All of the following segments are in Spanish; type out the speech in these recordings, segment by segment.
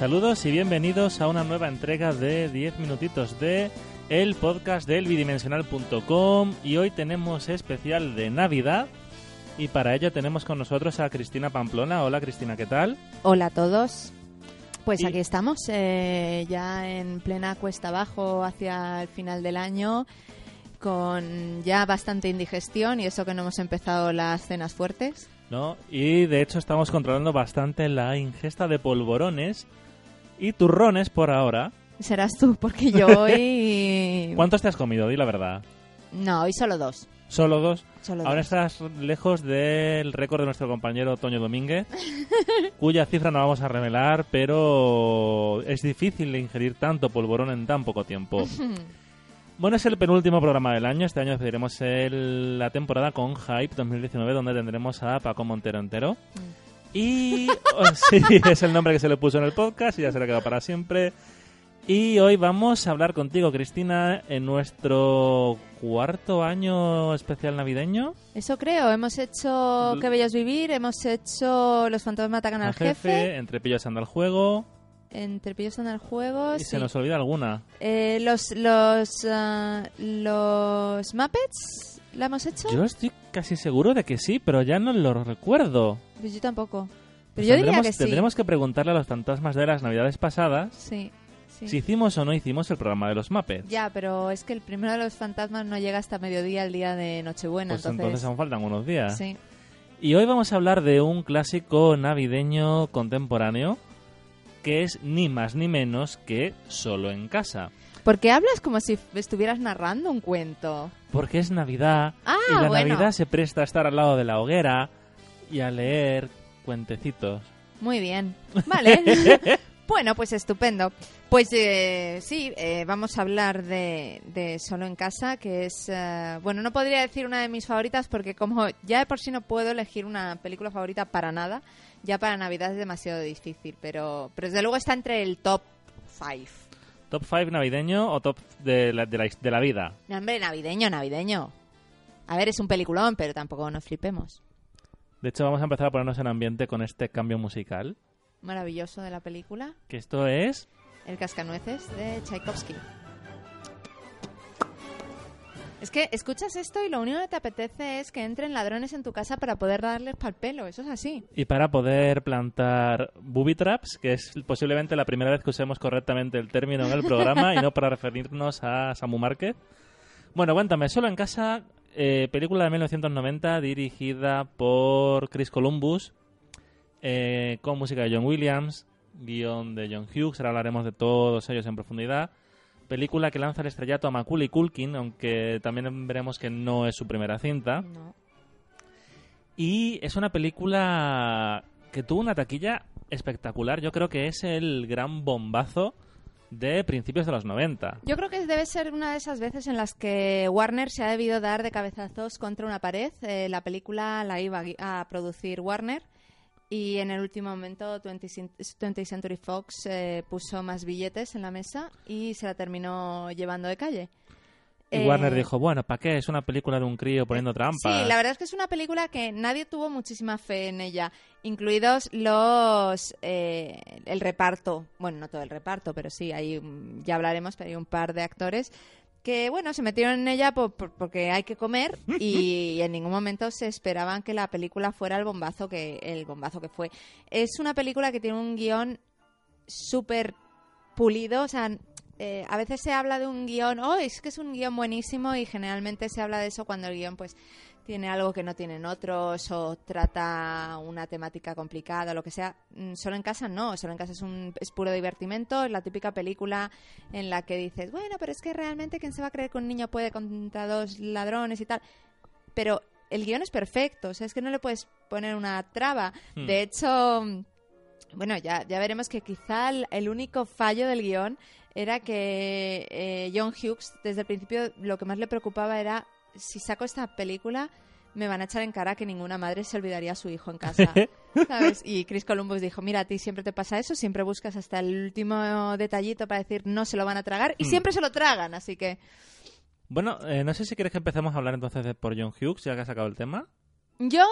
Saludos y bienvenidos a una nueva entrega de 10 minutitos de el podcast del bidimensional.com y hoy tenemos especial de Navidad y para ello tenemos con nosotros a Cristina Pamplona. Hola Cristina, ¿qué tal? Hola a todos. Pues Y- aquí estamos, eh, ya en plena cuesta abajo hacia el final del año, con ya bastante indigestión y eso que no hemos empezado las cenas fuertes. ¿No? Y de hecho estamos controlando bastante la ingesta de polvorones y turrones por ahora. Serás tú, porque yo hoy... ¿Cuántos te has comido? Di la verdad. No, hoy solo dos. ¿Solo dos? Solo Ahora dos. estás lejos del récord de nuestro compañero Toño Domínguez, cuya cifra no vamos a revelar, pero es difícil ingerir tanto polvorón en tan poco tiempo. Bueno, es el penúltimo programa del año. Este año despediremos el- la temporada con Hype 2019, donde tendremos a Paco Montero entero. Y oh, sí, es el nombre que se le puso en el podcast y ya se le ha quedado para siempre. Y hoy vamos a hablar contigo, Cristina, en nuestro cuarto año especial navideño. Eso creo, hemos hecho Qué Bellos Vivir, hemos hecho Los fantasmas atacan al al jefe, entre pillos anda el juego Entre pillos el juego, y sí. se nos olvida alguna. Eh, los, los, ah, los Muppets, ¿la hemos hecho? Yo estoy casi seguro de que sí, pero ya no lo recuerdo. Pues yo tampoco. Pero Pues yo diría que sí. tendremos que preguntarle a los fantasmas de las navidades pasadas Sí, sí. si hicimos o no hicimos el programa de los Muppets. Ya, pero es que el primero de los fantasmas no llega hasta mediodía el día de Nochebuena, pues entonces, entonces... aún faltan unos días. sí. Y hoy vamos a hablar de un clásico navideño contemporáneo que es ni más ni menos que Solo en casa. Porque hablas como si estuvieras narrando un cuento. Porque es Navidad Ah, y la bueno. Navidad se presta a estar al lado de la hoguera y a leer cuentecitos. Muy bien. Vale. bueno, pues estupendo. Pues eh, sí, eh, vamos a hablar de, de Solo en Casa, que es... eh, bueno, no podría decir una de mis favoritas porque como ya de por sí no puedo elegir una película favorita para nada, ya para Navidad es demasiado difícil, pero, pero desde luego está entre el top 5. ¿Top 5 navideño o top de la, de la, de la vida? No, hombre, navideño, navideño. A ver, es un peliculón, pero tampoco nos flipemos. De hecho, vamos a empezar a ponernos en ambiente con este cambio musical. Maravilloso de la película, Que esto es... El cascanueces de Tchaikovsky. Es que escuchas esto y lo único que te apetece es que entren ladrones en tu casa para poder darles pal pelo. Eso es así. Y para poder plantar booby traps, que es posiblemente la primera vez que usemos correctamente el término en el programa y no para referirnos a Samu Márquez. Bueno, cuéntame, solo en casa, eh, película de 1990 dirigida por Chris Columbus, eh, con música de John Williams, guion de John Hughes, ahora hablaremos de todos ellos en profundidad. Película que lanza el estrellato a Macaulay Culkin, aunque también veremos que no es su primera cinta. No. Y es una película que tuvo una taquilla espectacular. Yo creo que es el gran bombazo de principios de los 90. Yo creo que debe ser una de esas veces en las que Warner se ha debido dar de cabezazos contra una pared. Eh, la película la iba a producir Warner y en el último momento 20, cen- 20th Century Fox eh, puso más billetes en la mesa y se la terminó llevando de calle. Y Eh, Warner dijo, bueno, ¿para qué? Es una película de un crío poniendo trampas. Sí, la verdad es que es una película que nadie tuvo muchísima fe en ella, incluidos los eh, el reparto. Bueno, no todo el reparto, pero sí, mm, ya hablaremos, pero hay un par de actores que bueno se metieron en ella por- por- porque hay que comer y en ningún momento se esperaban que la película fuera el bombazo que el bombazo que fue. Es una película que tiene un guion súper pulido, o sea, eh, a veces se habla de un guion, oh, es que es un guion buenísimo y generalmente se habla de eso cuando el guion pues tiene algo que no tienen otros o trata una temática complicada o lo que sea. Mm, Solo en casa no, solo en casa es, un, es puro divertimento, es la típica película en la que dices, bueno, pero es que realmente quién se va a creer que un niño puede contra dos ladrones y tal. Pero el guion es perfecto, o sea, es que no le puedes poner una traba. Hmm. De hecho, bueno, ya, ya veremos que quizá el, el único fallo del guion era que eh, John Hughes desde el principio lo que más le preocupaba era si saco esta película me van a echar en cara que ninguna madre se olvidaría a su hijo en casa. ¿sabes? Y Chris Columbus dijo, mira, a ti siempre te pasa eso, siempre buscas hasta el último detallito para decir no se lo van a tragar y Hmm. siempre se lo tragan, así que... Bueno, eh, no sé si quieres que empecemos a hablar entonces de por John Hughes, ya que has sacado el tema. Yo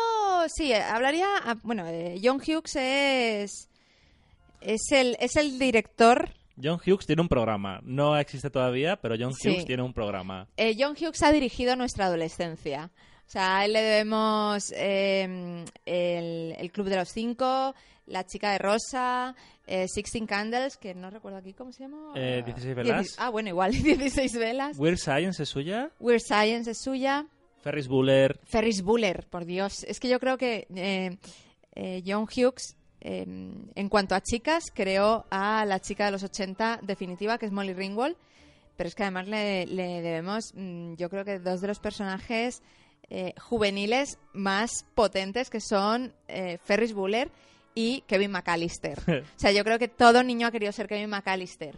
sí, eh, hablaría. ah, Bueno, eh, John Hughes es. Es el, es el director. John Hughes tiene un programa. No existe todavía, pero John Sí. Hughes tiene un programa. eh, John Hughes ha dirigido nuestra adolescencia. O sea, a él le debemos eh, el, el Club de los Cinco, La Chica de Rosa, eh, Sixteen Candles, que no recuerdo aquí cómo se llama. Eh, 16 velas. Dieci- Ah, bueno, igual, 16 velas. Weird Science es suya. Weird Science es suya. Ferris Bueller. Ferris Bueller, por Dios. Es que yo creo que eh, John Hughes, eh, en cuanto a chicas, creó a la chica de los 80 definitiva, que es Molly Ringwald. Pero es que además le, le debemos, mm, yo creo que dos de los personajes eh, juveniles más potentes, que son eh, Ferris Bueller y Kevin McAllister. o sea, yo creo que todo niño ha querido ser Kevin McAllister.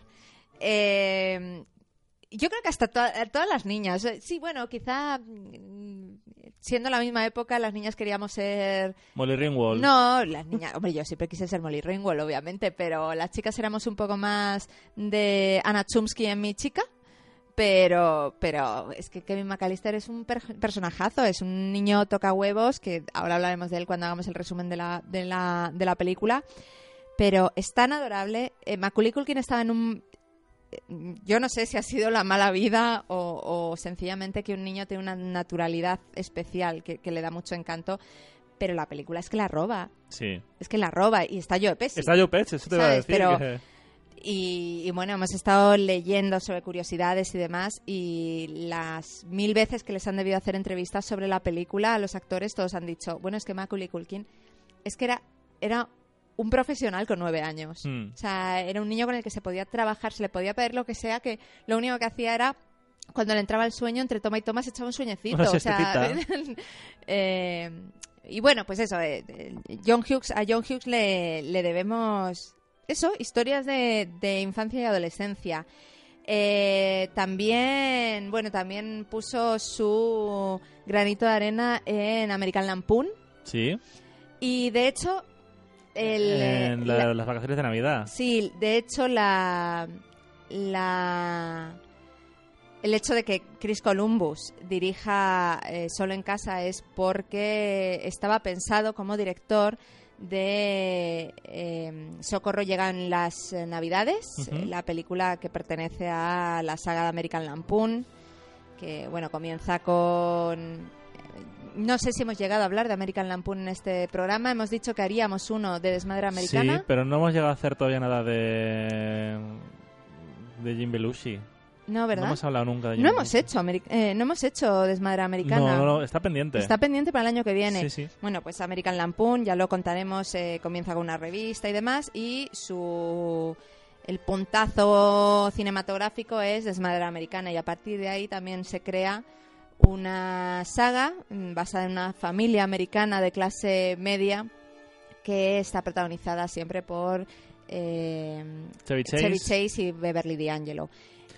Eh, yo creo que hasta to- todas las niñas. Eh, Sí, bueno, quizá mm, siendo la misma época, las niñas queríamos ser. Molly Ringwald. No, las niñas. Hombre, yo siempre quise ser Molly Ringwald, obviamente, pero las chicas éramos un poco más de Anna Chumsky en mi chica. Pero, pero es que Kevin McAllister es un per- personajazo, es un niño toca huevos, que ahora hablaremos de él cuando hagamos el resumen de la, de la, de la película. Pero es tan adorable. Eh, Macaulay Culkin estaba en un yo no sé si ha sido la mala vida o, o sencillamente que un niño tiene una naturalidad especial que, que le da mucho encanto, pero la película es que la roba, Sí. es que la roba y está Joe Pesci. Está Joe Pesci, eso te iba a decir. Pero- que- Y, y bueno, hemos estado leyendo sobre curiosidades y demás y las mil veces que les han debido hacer entrevistas sobre la película a los actores, todos han dicho, bueno, es que Macaulay Culkin es que era, era un profesional con nueve años. Hmm. O sea, era un niño con el que se podía trabajar, se le podía pedir lo que sea, que lo único que hacía era cuando le entraba el sueño, entre toma y toma se echaba un sueñecito. Una o sea, eh, y bueno, pues eso, eh, John Hughes, a John Hughes le, le debemos eso, historias de, de infancia y adolescencia. Eh, también, bueno, también puso su granito de arena en American Lampoon. Sí. Y de hecho, el, en la- la- las vacaciones de Navidad. Sí, de hecho la la el hecho de que Chris Columbus dirija eh, solo en casa es porque estaba pensado como director de eh, Socorro llegan las Navidades, la película que pertenece a la saga de American Lampoon, que bueno comienza con no sé si hemos llegado a hablar de American Lampoon en este programa. Hemos dicho que haríamos uno de Desmadre Americana. Sí, pero no hemos llegado a hacer todavía nada de. de Jim Belushi. No, No ¿verdad? hemos hablado nunca de Jim No hemos hecho, eh, no hemos hecho Desmadre Americana. No, no, no, está pendiente. Está pendiente para el año que viene. Sí, sí. Bueno, pues American Lampoon, ya lo contaremos, eh, comienza con una revista y demás, y su el puntazo cinematográfico es Desmadre Americana, y a partir de ahí también se crea una saga mm, basada en una familia americana de clase media que está protagonizada siempre por eh, Chevy Chase. Chevy Chase y Beverly D'Angelo.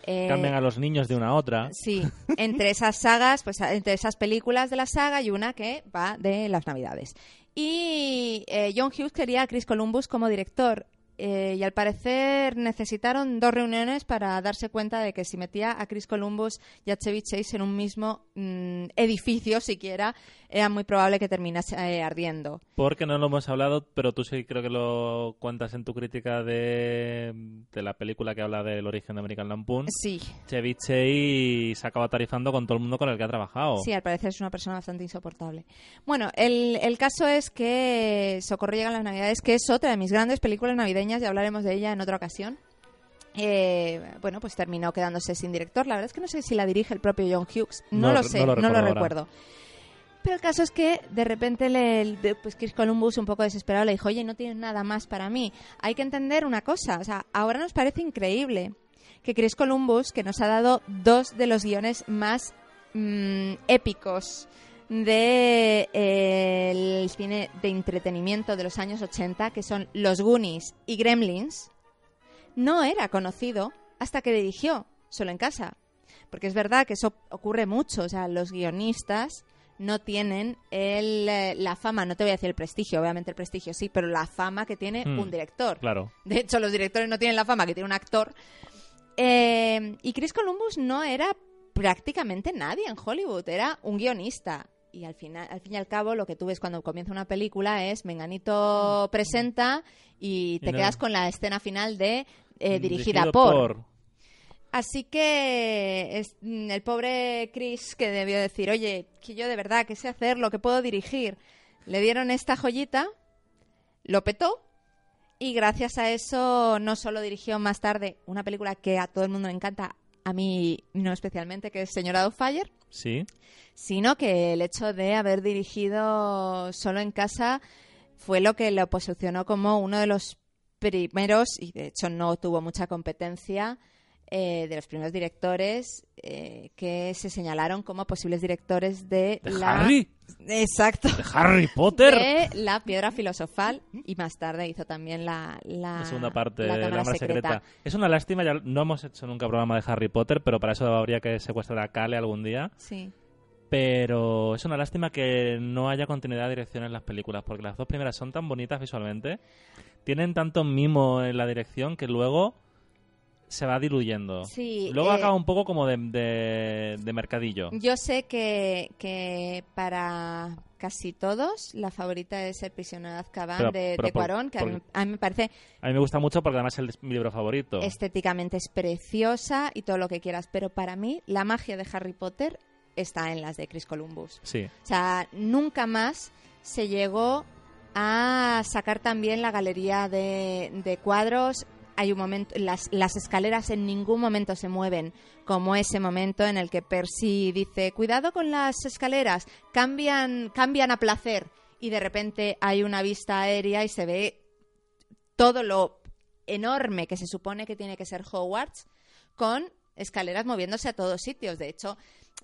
Eh, Cambian a los niños de una a otra. Sí, entre esas sagas, pues entre esas películas de la saga hay una que va de las Navidades. Y eh, John Hughes quería a Chris Columbus como director. Eh, y al parecer necesitaron dos reuniones para darse cuenta de que si metía a Chris Columbus y a Chevy Chase en un mismo mm, edificio siquiera, era muy probable que terminase eh, ardiendo. Porque no lo hemos hablado, pero tú sí creo que lo cuentas en tu crítica de, de la película que habla del origen de American Lampoon. Sí, Chevy Chase se acaba tarifando con todo el mundo con el que ha trabajado. Sí, al parecer es una persona bastante insoportable. Bueno, el, el caso es que Socorro llega a las Navidades, que es otra de mis grandes películas navideñas, y hablaremos de ella en otra ocasión. Eh, bueno, pues terminó quedándose sin director. La verdad es que no sé si la dirige el propio John Hughes. No, No- lo no sé, lo no lo recuerdo. Pero el caso es que de repente le, pues Chris Columbus un poco desesperado le dijo, oye, no tienes nada más para mí. Hay que entender una cosa, o sea, ahora nos parece increíble que Chris Columbus, que nos ha dado dos de los guiones más mm, épicos de eh, el cine de entretenimiento de los años 80, que son Los Goonies y Gremlins, no era conocido hasta que dirigió Solo en Casa. Porque es verdad que eso ocurre mucho, o sea, los guionistas no tienen el, eh, la fama, no te voy a decir el prestigio, obviamente el prestigio sí, pero la fama que tiene Hmm, un director. Claro. De hecho, los directores no tienen la fama que tiene un actor. Eh, y Chris Columbus no era prácticamente nadie en Hollywood, era un guionista. Y al, final, al fin y al cabo, lo que tú ves cuando comienza una película es Menganito presenta y te Y no- quedas con la escena final de eh, dirigida Dirigido por. Así que es, mm, el pobre Chris que debió decir, oye, que yo de verdad que sé hacerlo, que puedo dirigir. Le dieron esta joyita, lo petó y gracias a eso no solo dirigió más tarde una película que a todo el mundo le encanta, a mí no especialmente, que es Señora Fire, Sí. sino que el hecho de haber dirigido solo en casa fue lo que lo posicionó como uno de los primeros, y de hecho no tuvo mucha competencia, eh, de los primeros directores eh, que se señalaron como posibles directores de, ¿De la... Harry? Exacto. ¿De Harry Potter? De la piedra filosofal y más tarde hizo también la, la, la segunda parte la de la cámara cámara secreta. Es una lástima, ya no hemos hecho nunca programa de Harry Potter, pero para eso habría que secuestrar a Cale algún día. Sí. Pero es una lástima que no haya continuidad de dirección en las películas, porque las dos primeras son tan bonitas visualmente, tienen tanto mimo en la dirección que luego se va diluyendo. Sí, luego eh, acaba un poco como de, de- de mercadillo. Yo sé que, que para casi todos la favorita es El prisionero de Azkaban Pero- de, pero de por- Cuarón, que a mí, a mí me parece A mí me gusta mucho porque además es mi libro favorito. estéticamente es preciosa y todo lo que quieras, pero para mí la magia de Harry Potter está en las de Chris Columbus. Sí. O sea, nunca más se llegó a sacar también la galería de, de cuadros. Hay un momento, las, escaleras en ningún momento se mueven, como ese momento en el que Percy dice, cuidado con las escaleras, cambian, cambian a placer. Y de repente hay una vista aérea y se ve todo lo enorme que se supone que tiene que ser Hogwarts con escaleras moviéndose a todos sitios. De hecho,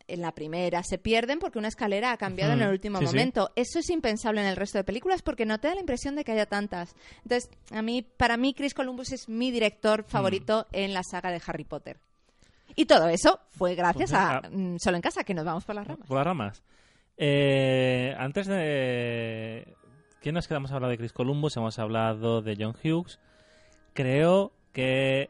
en la primera se pierden porque una escalera ha cambiado en el Ujú. último Sí, sí. momento. Eso es impensable en el resto de películas porque no te da la impresión de que haya tantas. Entonces, a mí, para mí, Chris Columbus es mi director favorito Mm. en la saga de Harry Potter. Y todo eso fue gracias Pues a mm, Solo en Casa, que nos vamos por las ramas. Por las ramas. Eh, antes de... ¿Quién nos quedamos hablando de Chris Columbus? Hemos hablado de John Hughes. Creo que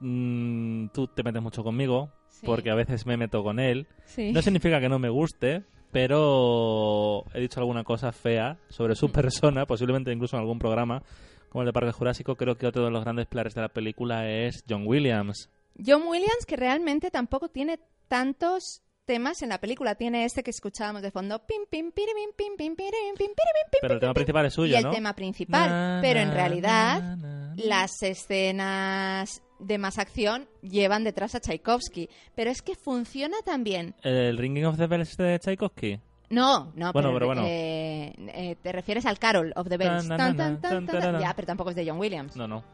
mm, tú te metes mucho conmigo, Sí. porque a veces me meto con él. Sí. No significa que no me guste, pero he dicho alguna cosa fea sobre Mm. su persona, posiblemente incluso en algún programa, como el de Parque Jurásico. Creo que otro de los grandes pilares de la película es John Williams. John Williams, que realmente tampoco tiene tantos temas en la película. Tiene este que escuchábamos de fondo. Pim, pim, piririm, pim, pim, piririm, pim, piririm, pim, Pero el tema principal es suyo, y el ¿no? tema principal. Na, pero en realidad, na, na, na. las escenas de más acción llevan detrás a Tchaikovsky. Pero es que funciona también. ¿El Ringing of the Bells de Tchaikovsky? No, no, Bueno, pero, pero bueno. eh, eh, te refieres al Carol of the Bells. Tan, tan, tan. Ya, pero tampoco es de John Williams. No, no.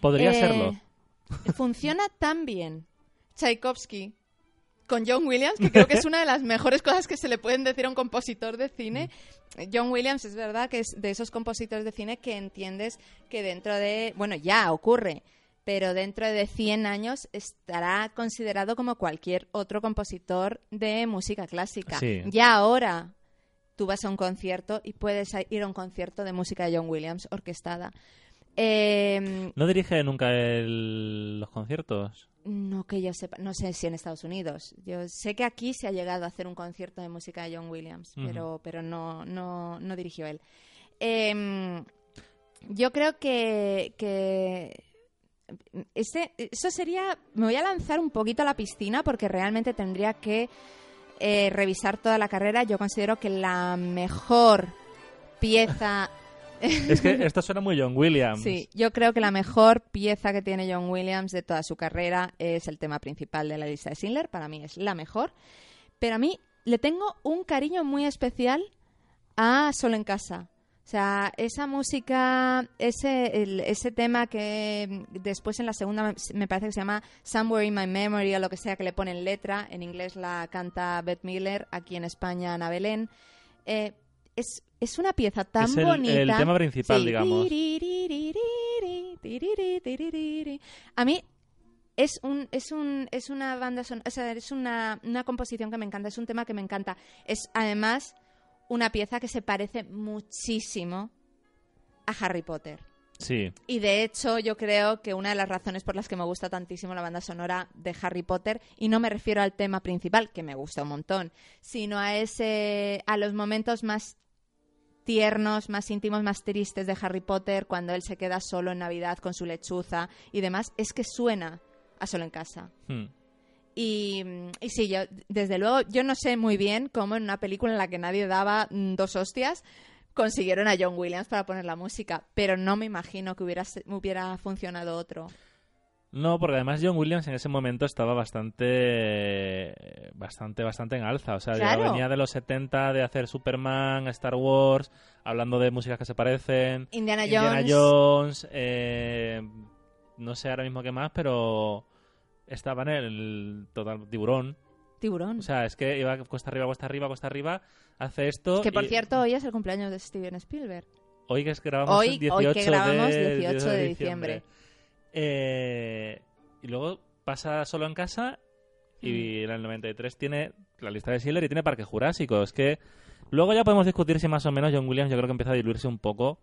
Podría Eh, serlo. Funciona tan bien Tchaikovsky con John Williams, que creo que es una de las mejores cosas que se le pueden decir a un compositor de cine. John Williams es verdad que es de esos compositores de cine que entiendes que dentro de, bueno, ya ocurre, pero dentro de 100 años estará considerado como cualquier otro compositor de música clásica. Sí. Ya ahora tú vas a un concierto y puedes ir a un concierto de música de John Williams orquestada. Eh, ¿No dirige nunca el- los conciertos? no que yo sepa, no sé si en Estados Unidos. Yo sé que aquí se ha llegado a hacer un concierto de música de John Williams, pero, pero no, no, no dirigió él. Em, yo creo que, que ese, eso sería, me voy a lanzar un poquito a la piscina porque realmente tendría que eh, revisar toda la carrera. Yo considero que la mejor pieza Es que esto suena muy John Williams. Sí, yo creo que la mejor pieza que tiene John Williams de toda su carrera es el tema principal de la lista de Schindler. Para mí es la mejor. Pero a mí le tengo un cariño muy especial a Solo en Casa. O sea, esa música, ese, ese tema que después en la segunda me parece que se llama Somewhere in My Memory o lo que sea que le ponen letra, en inglés la canta Beth Miller, aquí en España Ana Belén. Eh, es, es una pieza tan Es el- bonita. el tema principal, Sí. digamos. A mí es un es un es una banda son- o sea, es una, una composición que me encanta, es un tema que me encanta. Es además una pieza que se parece muchísimo a Harry Potter. Sí. Y de hecho, yo creo que una de las razones por las que me gusta tantísimo la banda sonora de Harry Potter, y no me refiero al tema principal, que me gusta un montón, sino a ese, a los momentos más tiernos, más íntimos, más tristes de Harry Potter, cuando él se queda solo en Navidad con su lechuza y demás, es que suena a solo en casa. Hmm. Y, y sí, yo, desde luego, yo no sé muy bien cómo en una película en la que nadie daba mm, dos hostias consiguieron a John Williams para poner la música, pero no me imagino que hubiera, hubiera funcionado otro. No, porque además John Williams en ese momento estaba bastante, bastante, bastante en alza. O sea, ya venía de los 70 de hacer Superman, Star Wars, hablando de músicas que se parecen. Indiana Indiana Jones. Jones, eh, no sé ahora mismo qué más, pero estaba en el total tiburón. Tiburón. O sea, es que iba cuesta arriba, cuesta arriba, cuesta arriba, hace esto. que por y cierto, hoy es el cumpleaños de Steven Spielberg. hoy que es- grabamos Hoy- el hoy 18 que grabamos de, 18 de diciembre. Eh, y luego pasa solo en casa y en el 93 tiene la lista de Schiller y tiene Parque Jurásico. Es que luego ya podemos discutir si más o menos John Williams yo creo que empieza a diluirse un poco.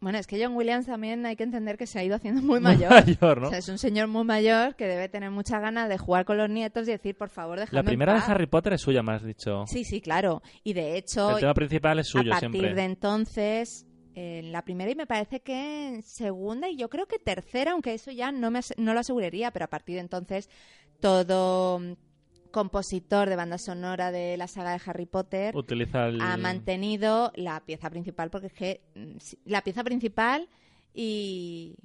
Bueno, es que John Williams también hay que entender que se ha ido haciendo muy mayor. mayor, ¿no? O sea, es un señor muy mayor que debe tener mucha ganas de jugar con los nietos y decir, por favor, déjame La en primera de paz. Harry Potter es suya, me has dicho. Sí, sí, claro. Y de hecho, El tema principal es suyo a partir siempre. de entonces, en la primera y me parece que en segunda y yo creo que tercera, aunque eso ya no, me no lo aseguraría, pero a partir de entonces todo mm, compositor de banda sonora de la saga de Harry Potter Utiliza el... ha mantenido la pieza principal, porque es que mm, la pieza principal y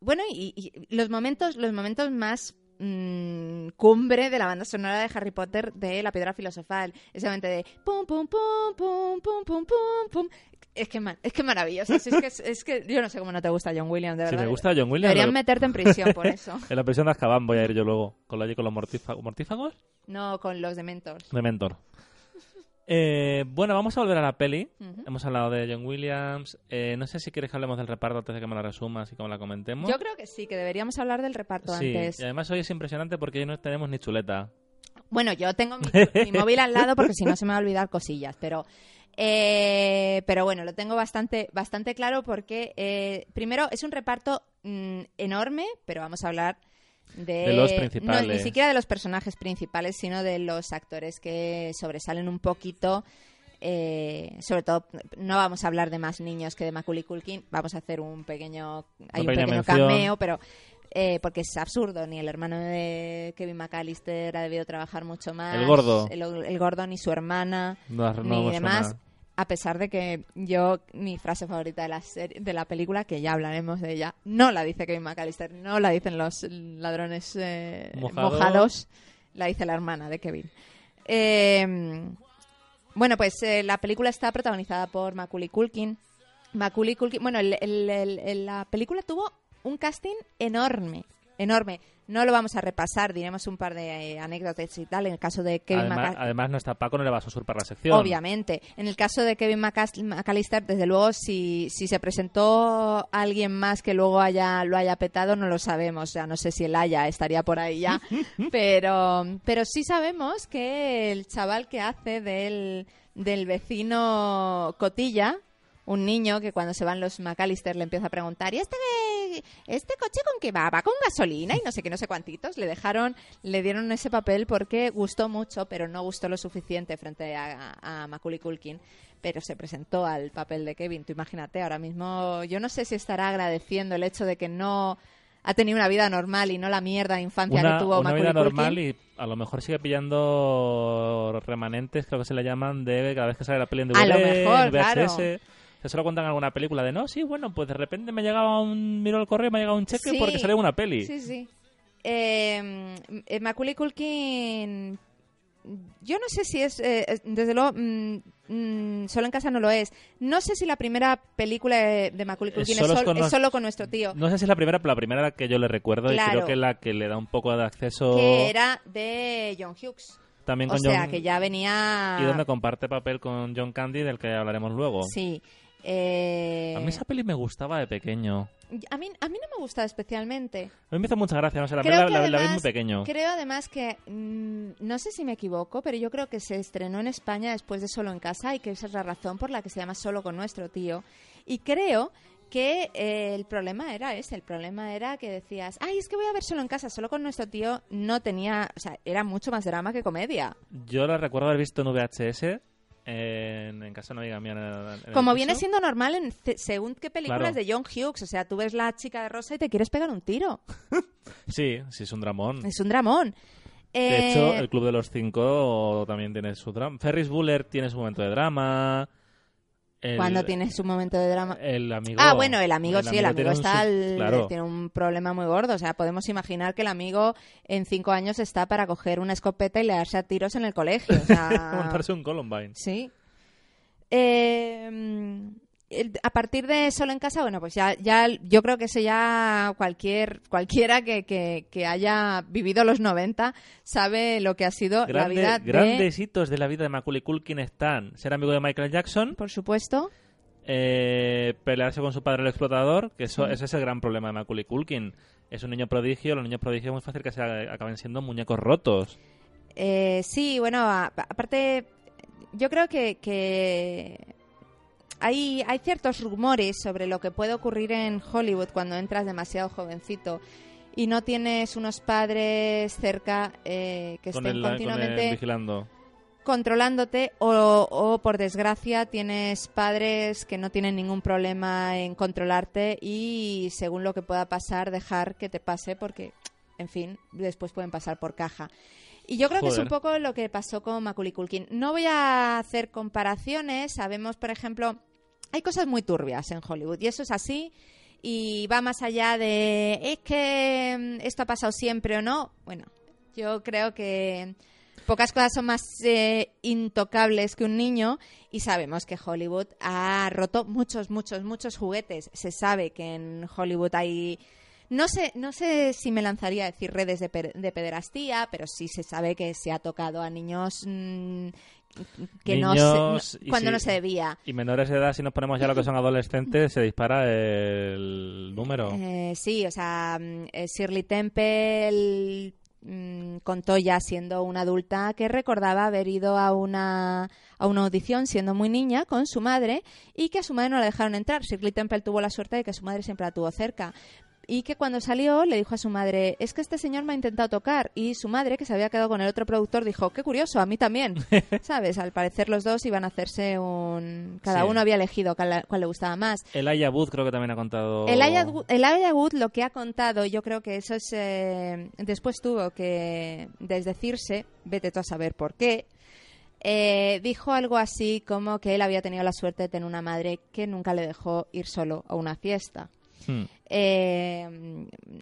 bueno, y, y los momentos, los momentos más mm, cumbre de la banda sonora de Harry Potter de la piedra filosofal. Ese momento de pum pum pum pum pum pum pum pum. Es que, es que maravilloso. Es, que, es que yo no sé cómo no te gusta John Williams, de Si verdad. me gusta John Williams, Deberían lo- meterte en prisión por eso. en la prisión de Azkaban voy a ir yo luego. Con, la, con los mortífagos. ¿Mortífagos? No con los dementors. De mentor. Eh, bueno, vamos a volver a la peli. Hemos hablado de John Williams. Eh, no sé si quieres que hablemos del reparto antes de que me la resumas y cómo la comentemos. Yo creo que sí, que deberíamos hablar del reparto sí, antes. y además hoy es impresionante porque hoy no tenemos ni chuleta. Bueno, yo tengo mi, mi móvil al lado porque si no se me va a olvidar cosillas, pero eh, pero bueno, lo tengo bastante bastante claro porque eh, primero es un reparto mm, enorme, pero vamos a hablar de, De los no, principales. ni siquiera de los personajes principales, sino de los actores que sobresalen un poquito. eh, sobre todo, no vamos a hablar de más niños que de Macaulay Culkin, vamos a hacer un pequeño, hay un pequeño mención. cameo, pero eh, porque es absurdo, ni el hermano de Kevin McAllister ha debido trabajar mucho más. El gordo. El, el gordo, ni su hermana, No, no ni demás. A pesar de que yo, mi frase favorita de la, serie, de la película, que ya hablaremos de ella, no la dice Kevin McAllister, no la dicen los ladrones eh, Mojados. mojados, la dice la hermana de Kevin. Eh, bueno, pues eh, la película está protagonizada por Macaulay Culkin. Macaulay Culkin, bueno, el- el- el- el- la película tuvo un casting enorme, enorme. No lo vamos a repasar, diremos un par de eh, anécdotas y tal. En el caso de Kevin Además, McAllister, además no está Paco, no le vas a usurpar la sección. Obviamente. En el caso de Kevin McAllister, desde luego, si, si se presentó alguien más que luego haya, lo haya petado, no lo sabemos. O sea, no sé si el haya estaría por ahí ya. pero, pero sí sabemos que el chaval que hace del, del vecino Cotilla, un niño que cuando se van los McAllister le empieza a preguntar, ¿y este, este coche con qué va? ¿Va con gasolina? Y no sé qué, no sé cuantitos. Le dejaron, le dieron ese papel porque gustó mucho, pero no gustó lo suficiente frente a, a Macaulay Culkin. Pero se presentó al papel de Kevin. Tú imagínate, ahora mismo yo no sé si estará agradeciendo el hecho de que no ha tenido una vida normal y no la mierda de infancia Una, que tuvo una Macaulay vida Culkin. normal y a lo mejor sigue pillando remanentes, creo que se le llaman, de cada vez que sale la peli en DVD, A lo mejor, en VHS. claro. Se lo cuentan en alguna película de no, sí, bueno, pues de repente me llegaba un. Miro el correo y me ha llegado un cheque Sí. porque salió una peli. Sí, sí. Eh, eh, Macaulay Culkin yo no sé si es, eh, es- desde luego, mm, mm, solo en casa no lo es. No sé si la primera película de, de Macaulay Culkin es, solo sol- con es nos- solo con nuestro tío, No sé si es la primera, pero la primera que yo le recuerdo y creo que la que le da un poco de acceso que era de John Hughes. también O con sea, John que ya venía... y donde comparte papel con John Candy del que hablaremos luego. Sí. Eh, A mí esa peli me gustaba de pequeño. a mí, a mí no me gusta especialmente. A mí me hizo mucha gracia, no sé, la, la, que la- la vi muy pequeño. Creo además que, mm, no sé si me equivoco, pero yo creo que se estrenó en España después de Solo en Casa y que esa es la razón por la que se llama Solo con nuestro tío. Y creo que eh, el problema era ese, el problema era que decías, ay, es que voy a ver Solo en Casa, Solo con nuestro tío no tenía, o sea, era mucho más drama que comedia. Yo la recuerdo haber visto en VHS en, en casa amiga mía. en en Como viene siendo normal en según qué películas Claro. de John Hughes, o sea, tú ves la chica de rosa y te quieres pegar un tiro. Sí, sí, es un dramón. Es un dramón. De Eh, hecho, el Club de los Cinco también tiene su drama. Ferris Bueller tiene su momento de drama. El- cuando tienes un momento de drama. El amigo. Ah, bueno, el amigo, sí, el amigo un está al- Claro. tiene un problema muy gordo. O sea, podemos imaginar que el amigo en cinco años está para coger una escopeta y le darse a tiros en el colegio. O sea, Montarse un Columbine. sí. Eh, a partir de solo en casa, bueno, pues ya, ya yo creo que eso ya cualquier cualquiera que, que, que haya vivido los 90 sabe lo que ha sido la vida de, Grandes hitos de la vida de Macaulay Culkin están ser amigo de Michael Jackson, por supuesto, eh, pelearse con su padre el explotador, que eso, ese es el gran problema de Macaulay Culkin. Es un niño prodigio, los niños prodigios es muy fácil que se acaben siendo muñecos rotos. Eh, sí, bueno, aparte, yo creo que, que hay, hay ciertos rumores sobre lo que puede ocurrir en Hollywood cuando entras demasiado jovencito y no tienes unos padres cerca eh, que Con estén el, con el continuamente vigilando. controlándote o, o, por desgracia tienes padres que no tienen ningún problema en controlarte y según lo que pueda pasar dejar que te pase porque en fin después pueden pasar por caja. Y yo creo que es un poco lo que pasó con Macaulay Culkin. No voy a hacer comparaciones. Sabemos por ejemplo hay cosas muy turbias en Hollywood y eso es así y va más allá de es que mm, esto ha pasado siempre o no bueno yo creo que pocas cosas son más eh, intocables que un niño y sabemos que Hollywood ha roto muchos, muchos, muchos juguetes. Se sabe que en Hollywood hay... No sé, no sé si me lanzaría a decir redes de, de pederastía, pero sí se sabe que se ha tocado a niños mm, que Niños, no- cuando si- no se debía. Y menores de edad, si nos ponemos ya lo que son adolescentes, se dispara el número. Eh, sí, o sea, mm, eh, Shirley Temple mm, contó ya siendo una adulta que recordaba haber ido a una, a una audición siendo muy niña con su madre y que a su madre no la dejaron entrar. Shirley Temple tuvo la suerte de que su madre siempre la tuvo cerca. Y que cuando salió le dijo a su madre, es que este señor me ha intentado tocar. Y su madre, que se había quedado con el otro productor, dijo, qué curioso, a mí también. ¿Sabes? Al parecer los dos iban a hacerse un... Cada Sí. uno había elegido cuál, cuál le gustaba más. El Wood creo que también ha contado. El Aya Wood- el Aya Wood lo que ha contado, yo creo que eso es. eh, después tuvo que desdecirse, vete tú a saber por qué. eh, dijo algo así como que él había tenido la suerte de tener una madre que nunca le dejó ir solo a una fiesta. Hmm. Eh,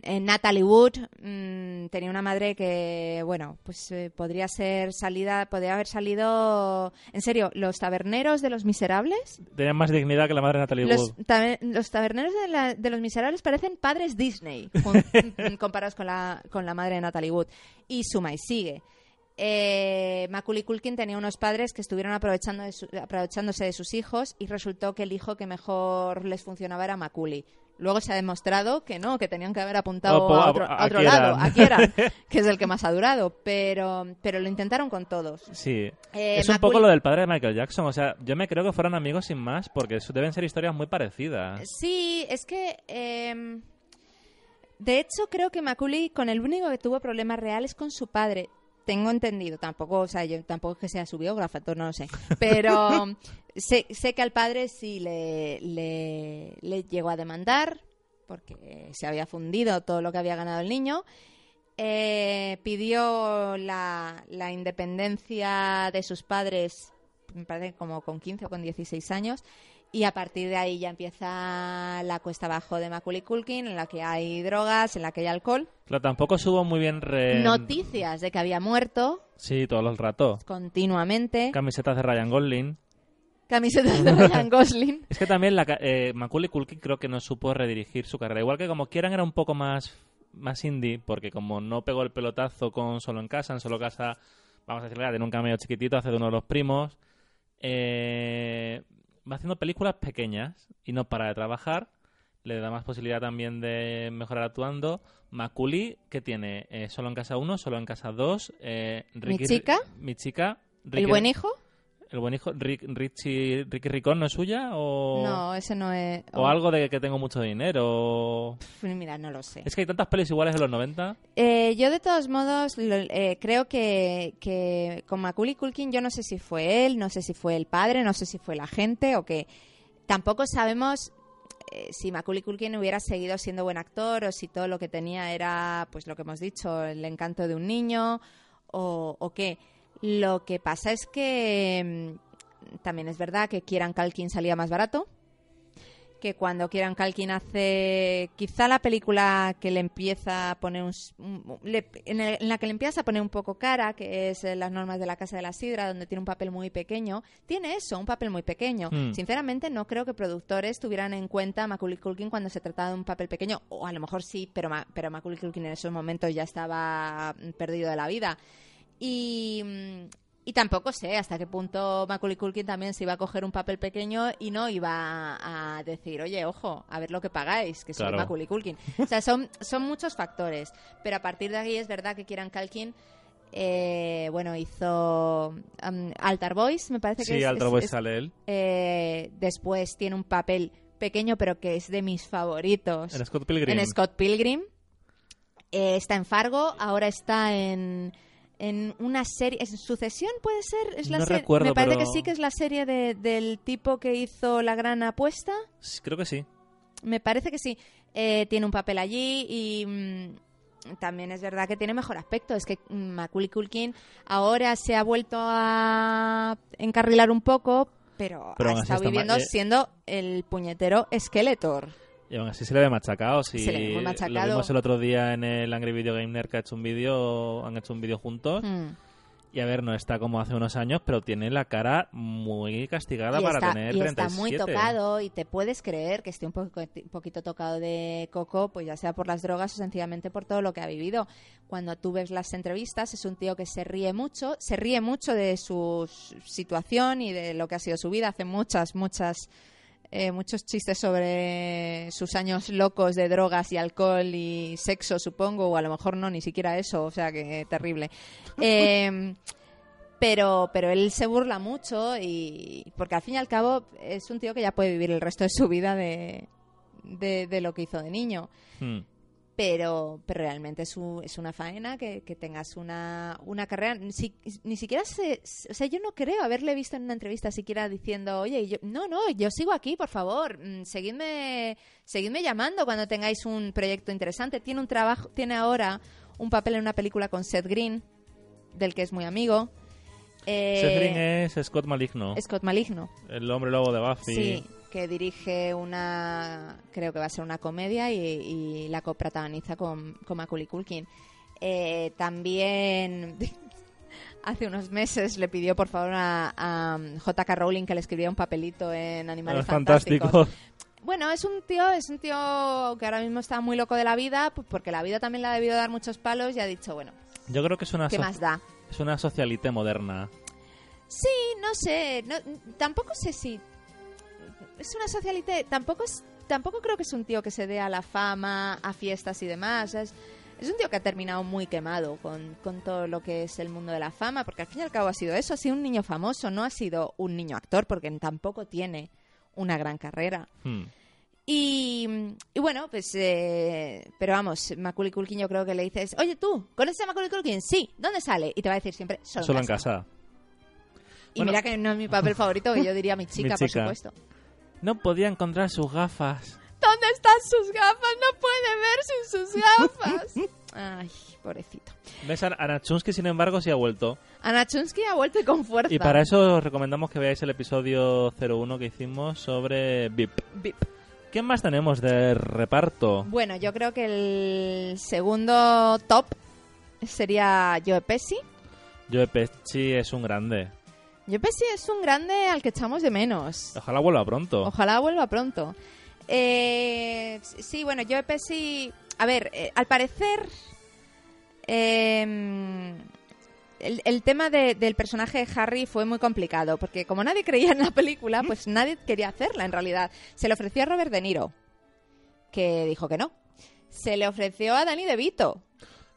en Natalie Wood mm, tenía una madre que, bueno, pues eh, podría ser salida, podría haber salido. En serio, los taberneros de los miserables Tenía más dignidad que la madre de Natalie los, Wood. los taberneros de, la- de los miserables parecen padres Disney comparados con la, con la madre de Natalie Wood. Y suma y sigue. Eh, Macaulay Culkin tenía unos padres que estuvieron aprovechando de su- aprovechándose de sus hijos y resultó que el hijo que mejor les funcionaba era Macaulay. Luego se ha demostrado que no, que tenían que haber apuntado Oh, a otro, a- a otro lado, a Kieran, que es el que más ha durado, pero, pero lo intentaron con todos. Sí. Eh, es un poco lo del padre de Michael Jackson. O sea, yo me creo que fueran amigos sin más, porque deben ser historias muy parecidas. Sí, es que. em, de hecho, creo que Macaulay con el único que tuvo problemas reales con su padre. Tengo entendido, tampoco, o sea, yo tampoco es que sea su biógrafa, no lo sé. Pero sé, sé que al padre sí le, le, le llegó a demandar, porque se había fundido todo lo que había ganado el niño. Eh, pidió la, la independencia de sus padres, me parece como con 15 o con 16 años, Y a partir de ahí ya empieza la cuesta abajo de Macaulay Culkin, en la que hay drogas, en la que hay alcohol. Pero tampoco subo muy bien... Re... Noticias de que había muerto Sí, todo el rato. continuamente. Camisetas de Ryan Gosling. Camisetas de Ryan Gosling. Es que también la, eh, Macaulay Culkin creo que no supo redirigir su carrera. Igual que como quieran era un poco más, más indie, porque como no pegó el pelotazo con Solo en Casa, en Solo Casa, vamos a decirle, tiene un cameo chiquitito, hace de uno de los primos. eh, va haciendo películas pequeñas y no para de trabajar. Le da más posibilidad también de mejorar actuando. Macaulay, que tiene eh, Solo en Casa 1, Solo en Casa 2. Eh, Ricky- chica? Mi chica. ¿El Ricky- buen hijo? El buen hijo, Rick, Richie, Ricky Ricón, ¿no es suya? O, No, ese no es... o algo de que tengo mucho dinero. Pf, Mira, no lo sé. Es que hay tantas pelis iguales de los 90. Eh, yo de todos modos lo- eh, creo que, que con Macaulay Culkin yo no sé si fue él, no sé si fue el padre, no sé si fue la gente o que tampoco sabemos eh, si Macaulay Culkin hubiera seguido siendo buen actor o si todo lo que tenía era pues lo que hemos dicho el encanto de un niño o, o qué. Lo que pasa es que mm, también es verdad que Kieran Culkin salía más barato que cuando Kieran Culkin hace quizá la película que le empieza a poner un, le- en, el- en la que le empieza a poner un poco cara que es eh, las normas de la casa de la sidra donde tiene un papel muy pequeño tiene eso un papel muy pequeño. Hmm. sinceramente no creo que productores tuvieran en cuenta a Macaulay Culkin cuando se trataba de un papel pequeño. O a lo mejor sí pero pero Macaulay Culkin en esos momentos ya estaba mm, perdido de la vida y, mm, y tampoco sé hasta qué punto Macaulay Culkin también se iba a coger un papel pequeño y no iba a decir, oye, ojo, a ver lo que pagáis, que soy Claro. Macaulay Culkin. O sea, son, son muchos factores. Pero a partir de ahí es verdad que Kieran Culkin, eh, bueno, hizo um, Altar Boys, me parece que Sí, es. al es- Boy es- sale él. eh, después tiene un papel pequeño, pero que es de mis favoritos En Scott Pilgrim. en Scott Pilgrim. Eh, está en Fargo, ahora está en, en una serie. ¿Es Sucesión puede ser? ¿Es la No recuerdo, Me parece pero- que sí que es la serie de- del tipo que hizo La Gran Apuesta. Creo que sí. Me parece que sí. Eh, tiene un papel allí y mm, también es verdad que tiene mejor aspecto. Es que mm, Macaulay Culkin ahora se ha vuelto a encarrilar un poco, pero, Pero ha estado viviendo eh, siendo el puñetero Skeletor. Y aún así se le ve machacado. Sí, Se le ve muy Lo machacado. vimos el otro día en el Angry Video Game Nerd que ha hecho un vídeo, han hecho un vídeo juntos. Mm. Y a ver, no está como hace unos años, pero tiene la cara muy castigada y para está, tener y 37. está muy tocado y te puedes creer que esté un, poco, un poquito tocado de coco, pues ya sea por las drogas o sencillamente por todo lo que ha vivido. Cuando tú ves las entrevistas es un tío que se ríe mucho, se ríe mucho de su situación y de lo que ha sido su vida, hace muchas, muchas... eh, muchos chistes sobre sus años locos de drogas y alcohol y sexo, supongo, o a lo mejor no, ni siquiera eso, o sea que terrible. Eh, pero, pero él se burla mucho y porque al fin y al cabo es un tío que ya puede vivir el resto de su vida de, de, de lo que hizo de niño. Hmm. Pero, pero realmente es, un- es una faena que, que tengas una, una carrera. Ni, si- ni siquiera se. O sea, yo no creo haberle visto en una entrevista siquiera diciendo, oye, yo, no, no, yo sigo aquí, por favor. mm, Seguidme, seguidme llamando cuando tengáis un proyecto interesante. Tiene un trabajo, tiene ahora un papel en una película con Seth Green, del que es muy amigo. Eh, Seth Green es Scott Maligno, Scott Maligno. el hombre lobo de Buffy. Sí, que dirige una, creo que va a ser una comedia y, y la coprotagoniza con, con Macaulay Culkin. Eh, también hace unos meses le pidió por favor a, a J.K. Rowling que le escribiera un papelito en Animales Es Fantásticos. fantástico. Bueno, es un tío, es un tío que ahora mismo está muy loco de la vida, pues porque la vida también le ha debido dar muchos palos y ha dicho, bueno, Yo creo que es una, ¿qué so- más da? es una socialite moderna. Sí, no sé, no- tampoco sé si es una socialité, tampoco es, tampoco creo que es un tío que se dé a la fama, a fiestas y demás. Es, es un tío que ha terminado muy quemado con, con todo lo que es el mundo de la fama, porque al fin y al cabo ha sido eso, ha sido un niño famoso, no ha sido un niño actor, porque tampoco tiene una gran carrera. Hmm. Y, y bueno, pues, eh, pero vamos, Macaulay Culkin yo creo que le dices, oye tú, ¿conoces a Macaulay Culkin? Sí, ¿dónde sale? Y te va a decir siempre, solo, Solo en casa. Y Bueno. mira que no es mi papel favorito, que yo diría mi chica, por chica. supuesto. No podía encontrar sus gafas. ¿Dónde están sus gafas? No puede ver sin sus gafas. Ay, pobrecito. ¿Ves? Ana Chunsky, sin embargo, sí ha vuelto. Ana Chunsky ha vuelto y con fuerza. Y para eso os recomendamos que veáis el episodio 01 que hicimos sobre VIP. Bip. ¿Qué más tenemos de reparto? Bueno, yo creo que el segundo top sería Joe Pesci. Joe Pesci es un grande. Joe Pesci es un grande al que echamos de menos. Ojalá vuelva pronto. Ojalá vuelva pronto. Eh, sí, bueno, Joe Pesci... A ver, eh, al parecer... eh, el, el tema de- del personaje de Harry fue muy complicado, porque como nadie creía en la película, pues nadie quería hacerla en realidad. Se le ofreció a Robert De Niro, que dijo que no. Se le ofreció a Danny DeVito.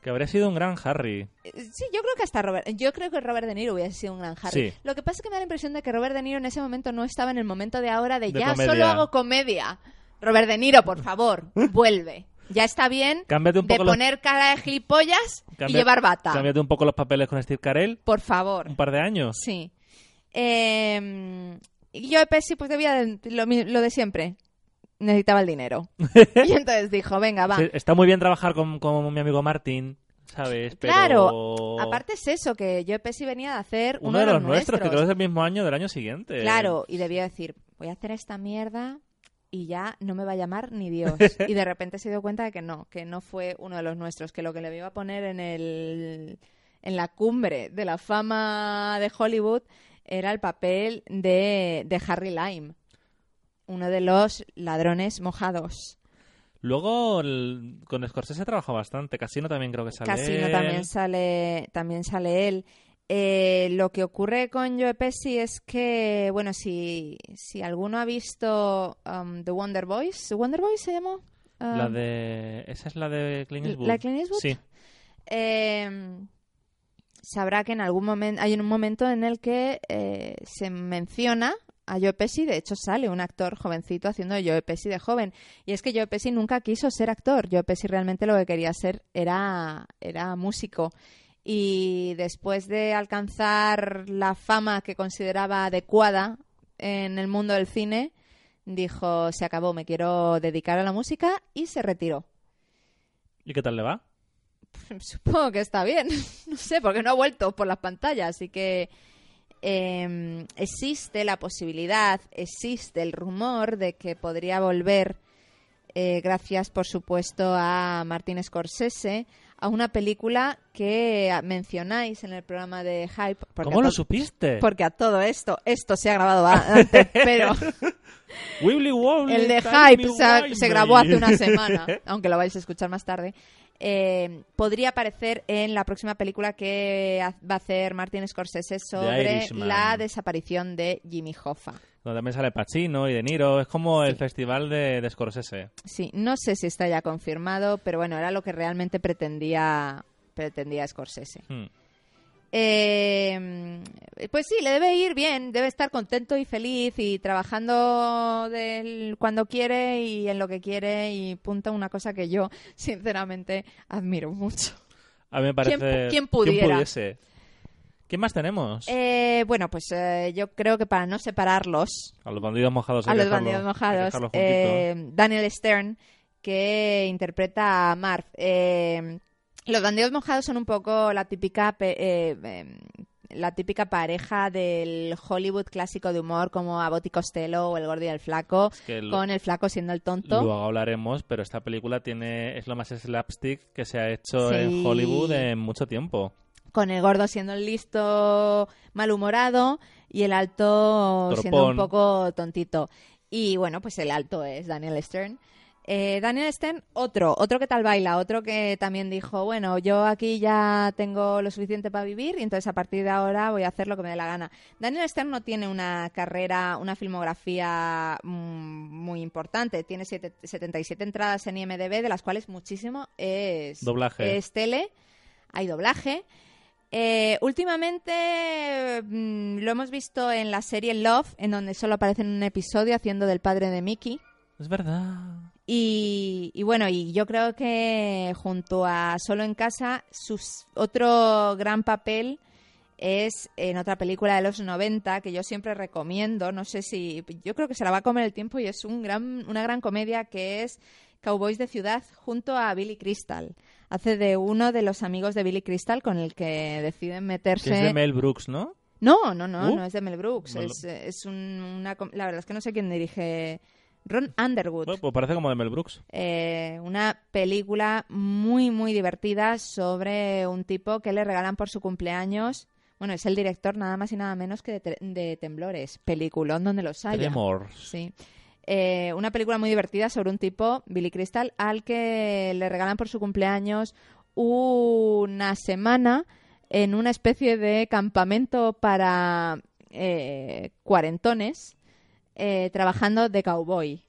Que habría sido un gran Harry. Eh, Sí, yo creo que hasta Robert, yo creo que Robert De Niro hubiese sido un gran Harry. Sí. Lo que pasa es que me da la impresión de que Robert De Niro en ese momento no estaba en el momento de ahora de, De ya comedia. solo hago comedia. Robert De Niro, por favor, vuelve. Ya está bien Cámbiate un de los- poner cara de gilipollas y llevar bata. Cámbiate un poco los papeles con Steve Carell. Por favor. Un par de años. Sí. Eh, yo de Pesci pues debía de- lo, lo de siempre. Necesitaba el dinero. y entonces dijo, venga, va. Está muy bien trabajar con, con mi amigo Martín, ¿sabes? Pero... Claro, aparte es eso, que yo Pesci venía de hacer Uno, de los nuestros, que creo que es del mismo año del año siguiente. Claro, y debió decir, voy a hacer esta mierda y ya no me va a llamar ni Dios. y de repente se dio cuenta de que no, que no fue uno de los nuestros, que lo que le iba a poner en el en la cumbre de la fama de Hollywood era el papel de, de Harry Lime, uno de los ladrones mojados. Luego el- con Scorsese trabaja bastante. Casino también creo que sale. Casino él. también sale, también sale él. Eh, lo que ocurre con Joe Pesci es que, bueno, si, si alguno ha visto um, The Wonder Boys, ¿The Wonder Boys se llamó? Um, La de... ¿Esa es la de Clint Eastwood? ¿La de Clint Eastwood? Sí. eh, sabrá que en algún momento hay un momento en el que eh, se menciona a Joe Pesci, de hecho sale un actor jovencito haciendo Joe Pesci de joven. Y es que Joe Pesci nunca quiso ser actor. Joe Pesci realmente lo que quería ser era, era músico. Y después de alcanzar la fama que consideraba adecuada en el mundo del cine, dijo, se acabó, me quiero dedicar a la música y se retiró. ¿Y qué tal le va? Supongo que está bien. No sé, porque no ha vuelto por las pantallas. Así que eh, existe la posibilidad, existe el rumor de que podría volver, eh, gracias por supuesto a Martin Scorsese, a una película que mencionáis en el programa de Hype. ¿Cómo lo supiste? Porque a todo esto, esto se ha grabado antes, pero Wibbly wobbly, el de Hype se grabó hace una semana, aunque lo vais a escuchar más tarde. Eh, podría aparecer en la próxima película que va a hacer Martin Scorsese sobre la desaparición de Jimmy Hoffa. Donde también sale Pacino y De Niro. Es como el festival de, de Scorsese. Sí, no sé si está ya confirmado, pero bueno, era lo que realmente pretendía pretendía Scorsese. Hmm. Eh, pues sí, le debe ir bien, debe estar contento y feliz y trabajando del- cuando quiere y en lo que quiere y punto, una cosa que yo sinceramente admiro mucho. A mí me parece... pu- quién pudiera? pudiese? ¿Quién más tenemos? Eh, bueno, pues eh, yo creo que para no separarlos a los bandidos mojados. a los dejarlo- bandidos mojados, eh, Daniel Stern, que interpreta a Marv. Eh, los bandidos mojados son un poco la típica eh, eh, la típica pareja del Hollywood clásico de humor como Abbott y Costello o El Gordo y el Flaco, que lo- con el flaco siendo el tonto. Luego hablaremos, pero esta película tiene es lo más slapstick que se ha hecho Sí. en Hollywood en mucho tiempo. con el gordo siendo el listo malhumorado y el alto siendo un poco tontito. Y bueno, pues el alto es Daniel Stern. Eh, Daniel Stern, otro, otro que tal baila, otro que también dijo, bueno, yo aquí ya tengo lo suficiente para vivir y entonces a partir de ahora voy a hacer lo que me dé la gana. Daniel Stern no tiene una carrera, una filmografía mm, muy importante, tiene siete- 77 entradas en IMDB, de las cuales muchísimo es, Doblaje. es tele, hay doblaje. Eh, últimamente mm, lo hemos visto en la serie Love, en donde solo aparece en un episodio haciendo del padre de Mickey. Es verdad. Y, y bueno, y yo creo que junto a Solo en Casa, sus, otro gran papel es en otra película de los 90 que yo siempre recomiendo. No sé si. Yo creo que se la va a comer el tiempo y es un gran, una gran comedia que es Cowboys de Ciudad junto a Billy Crystal. Hace de uno de los amigos de Billy Crystal con el que deciden meterse... Que es de Mel Brooks, ¿no? No, no, no, Uh. no es de Mel Brooks. Es, es un- una... La verdad es que no sé quién dirige... Ron Underwood. Bueno, pues parece como de Mel Brooks. Eh, una película muy, muy divertida sobre un tipo que le regalan por su cumpleaños. Bueno, es el director nada más y nada menos que de, Te- de Temblores, peliculón donde los haya. Tremors. Sí. Eh, una película muy divertida sobre un tipo, Billy Crystal, al que le regalan por su cumpleaños una semana en una especie de campamento para eh, cuarentones eh, trabajando de cowboy.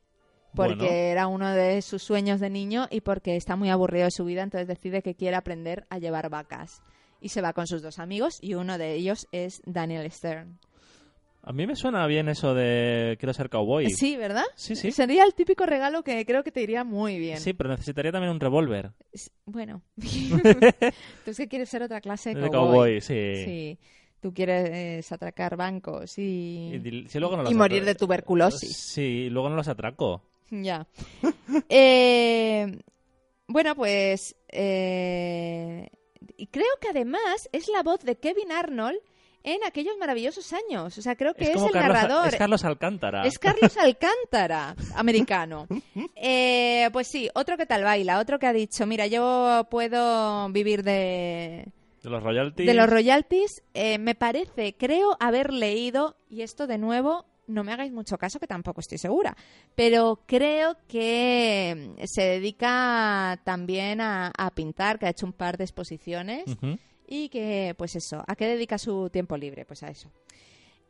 Porque Bueno. era uno de sus sueños de niño y porque está muy aburrido de su vida, entonces decide que quiere aprender a llevar vacas. Y se va con sus dos amigos y uno de ellos es Daniel Stern. A mí me suena bien eso de quiero ser cowboy. Sí, ¿verdad? Sí, sí. Sería el típico regalo que creo que te iría muy bien. Sí, pero necesitaría también un revólver. Bueno, tú es que quieres ser otra clase de De cowboy. cowboy, sí. Sí. Tú quieres atracar bancos y, Y si luego no y morir de tuberculosis. Sí, luego no los atraco. Ya. Eh, bueno, pues eh, y creo que además es la voz de Kevin Arnold en aquellos maravillosos años. O sea, creo que es, el Carlos, narrador. Es Carlos Alcántara. Es Carlos Alcántara, americano. Eh, pues sí, otro que tal baila, otro que ha dicho, mira, yo puedo vivir de, De los royalties. de los royalties. Eh, me parece, creo haber leído, y esto de nuevo, no me hagáis mucho caso, que tampoco estoy segura, pero creo que mm, se dedica también a, a pintar, que ha hecho un par de exposiciones y que, pues eso, ¿a qué dedica su tiempo libre? Pues a eso.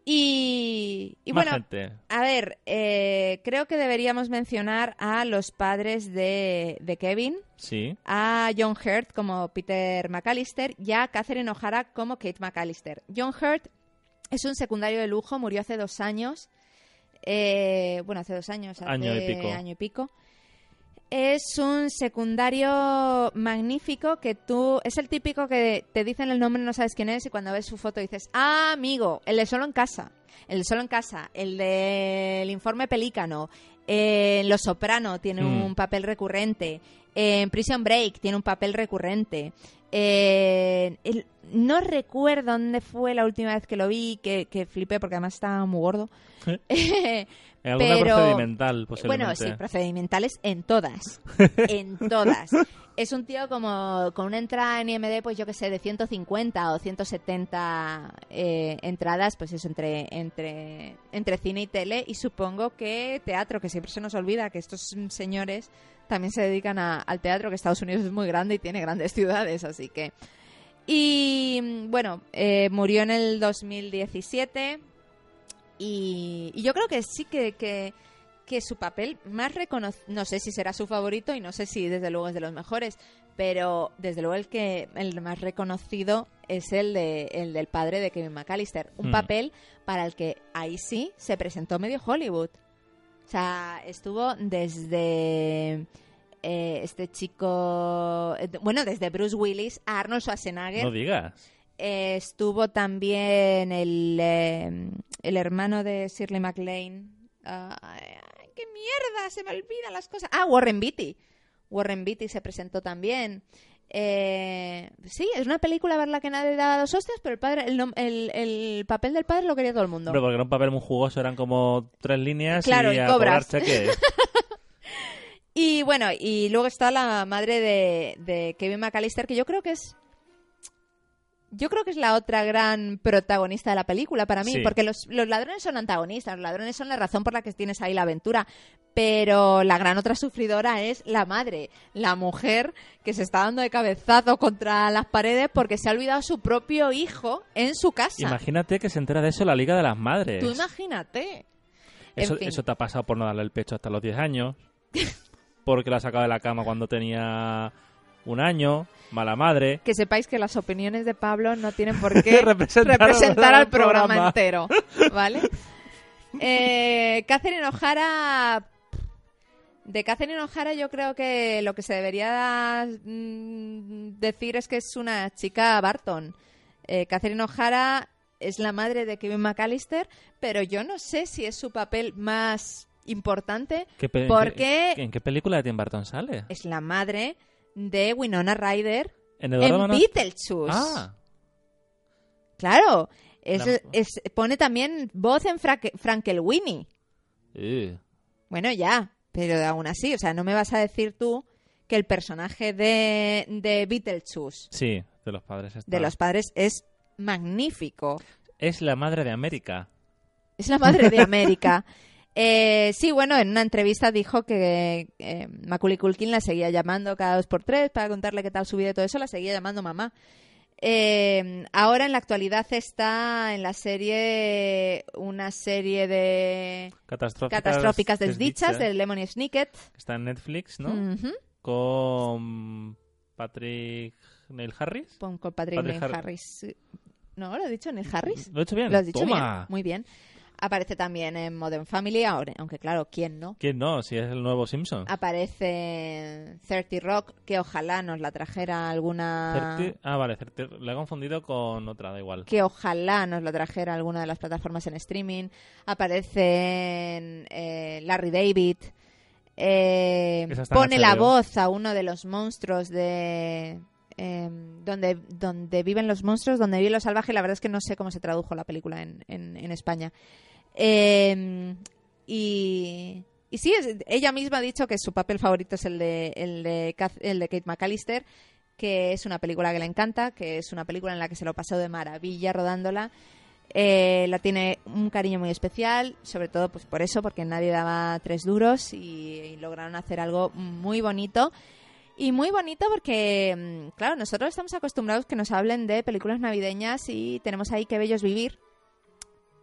Y, bueno, gente. a ver, eh, creo que deberíamos mencionar a los padres de, de Kevin, Sí. a John Hurt como Peter McAllister y a Catherine O'Hara como Kate McAllister. John Hurt es un secundario de lujo, murió hace dos años. Eh, bueno, hace dos años, hace Año y pico. año y pico. Es un secundario magnífico que tú... Es el típico que te dicen el nombre no sabes quién es y cuando ves su foto dices, ah, amigo, el de Solo en Casa, el de Solo en Casa, el del Informe Pelícano, eh, en Los Soprano tiene Hmm. un papel recurrente, en Prison Break tiene un papel recurrente. Eh, el- no recuerdo dónde fue la última vez que lo vi, que, que flipé porque además estaba muy gordo. En alguna Pero- procedimental. Bueno, sí, procedimentales en todas. en todas. Es un tío como con una entrada en IMD, pues yo que sé, de 150 o 170 eh, entradas, pues eso, entre, entre, entre cine y tele. Y supongo que teatro, que siempre se nos olvida que estos señores también se dedican a- al teatro, que Estados Unidos es muy grande y tiene grandes ciudades, así que... Y bueno, eh, murió en el 2017 y, y yo creo que sí que, que, que su papel más reconocido, no sé si será su favorito y no sé si desde luego es de los mejores, pero desde luego el que el más reconocido es el de el del padre de Kevin McAllister, un Mm. papel para el que ahí sí se presentó medio Hollywood. O sea, estuvo desde eh, este chico, eh, bueno, desde Bruce Willis a Arnold Schwarzenegger. No digas. Eh, estuvo también el, el hermano de Shirley MacLaine. Ay, ¡Qué mierda! Se me olvidan las cosas. Ah, Warren Beatty. Warren Beatty se presentó también. Eh, sí, es una película a ver la que nadie daba dos hostias, pero el, padre, el, el, el papel del padre lo quería todo el mundo. Hombre, porque era un papel muy jugoso, eran como tres líneas Claro, y, y a cobras. cobrar cheques. Y bueno, y luego está la madre de, de Kevin McAllister, que yo creo que es. Yo creo que es la otra gran protagonista de la película para mí, Sí. porque los, los ladrones son antagonistas, los ladrones son la razón por la que tienes ahí la aventura, pero la gran otra sufridora es la madre, la mujer que se está dando de cabezazo contra las paredes porque se ha olvidado su propio hijo en su casa. Imagínate que se entera de eso la Liga de las Madres. Tú imagínate. En Eso, fin. eso te ha pasado por no darle el pecho hasta los 10 años. porque la ha sacado de la cama cuando tenía un año. Mala madre. que sepáis que las opiniones de Pablo no tienen por qué Representar representar, al programa, programa. entero, ¿vale? Eh, Catherine O'Hara... De Catherine O'Hara yo creo que lo que se debería mm, decir es que es una chica Barton. Eh, Catherine O'Hara es la madre de Kevin McAllister, pero yo no sé si es su papel más importante ¿Qué pe- porque ¿En qué película de Tim Burton sale? es la madre de Winona Ryder En Beetlejuice. Ah, Claro. Es, La- es- pone también voz en Frank Frankenweenie. eh. Bueno, ya, pero aún así, o sea, no me vas a decir tú que el personaje de, de Beetlejuice, sí, de los padres. está. de los padres, es magnífico. Es la madre de América. Es la madre de América. Eh, sí, bueno, en una entrevista dijo que eh, Macaulay Culkin la seguía llamando cada dos por tres para contarle qué tal su vida y todo eso, la seguía llamando mamá. Eh, ahora en la actualidad está en la serie, una serie de Catastróficas, catastróficas desdichas desdichas, de Lemony Snicket. Está en Netflix, ¿no? Con Patrick Neil Harris. Con, Patrick, Patrick Neil Har- Harris. No, ¿lo he dicho? ¿Neil Harris? ¿Lo he hecho bien? Lo has dicho Toma. bien. Muy bien. Aparece también en Modern Family, aunque claro, ¿quién no? ¿Quién no? Si es el nuevo Simpson. Aparece en 30 Rock, que ojalá nos la trajera alguna... Certi- Ah, vale, Certi- la he confundido con otra, da igual. Que ojalá nos la trajera alguna de las plataformas en streaming. Aparece en eh, Larry David. Eh, pone la voz a uno de los monstruos de... eh, donde, donde viven los monstruos, donde vive lo salvaje. La verdad es que no sé cómo se tradujo la película en, en, en España. Eh, y, y sí, ella misma ha dicho que su papel favorito es el de, el de, el de Kate McAllister, que es una película que le encanta, que es una película en la que se lo pasó de maravilla rodándola. Eh, la tiene un cariño muy especial, sobre todo pues por eso, porque nadie daba tres duros y lograron hacer algo muy bonito. Y muy bonito porque, mm, claro, nosotros estamos acostumbrados que nos hablen de películas navideñas y tenemos ahí que bellos vivir.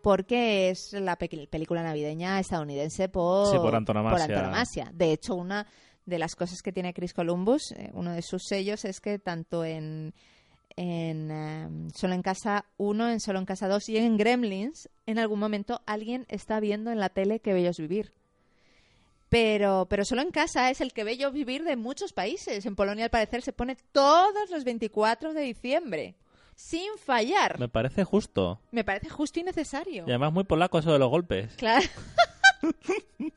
Porque es la pe- película navideña estadounidense por, Sí, por antonomasia. por antonomasia. De hecho, una de las cosas que tiene Chris Columbus, eh, uno de sus sellos, es que tanto en, en em, Solo en Casa 1, en Solo en Casa 2 y en Gremlins, en algún momento alguien está viendo en la tele que bellos vivir. Pero, pero solo en casa es el que bello vivir de muchos países. En Polonia, al parecer, se pone todos los 24 de diciembre. Sin fallar. Me parece justo. Me parece justo y necesario. Y además muy polaco eso de los golpes. Claro.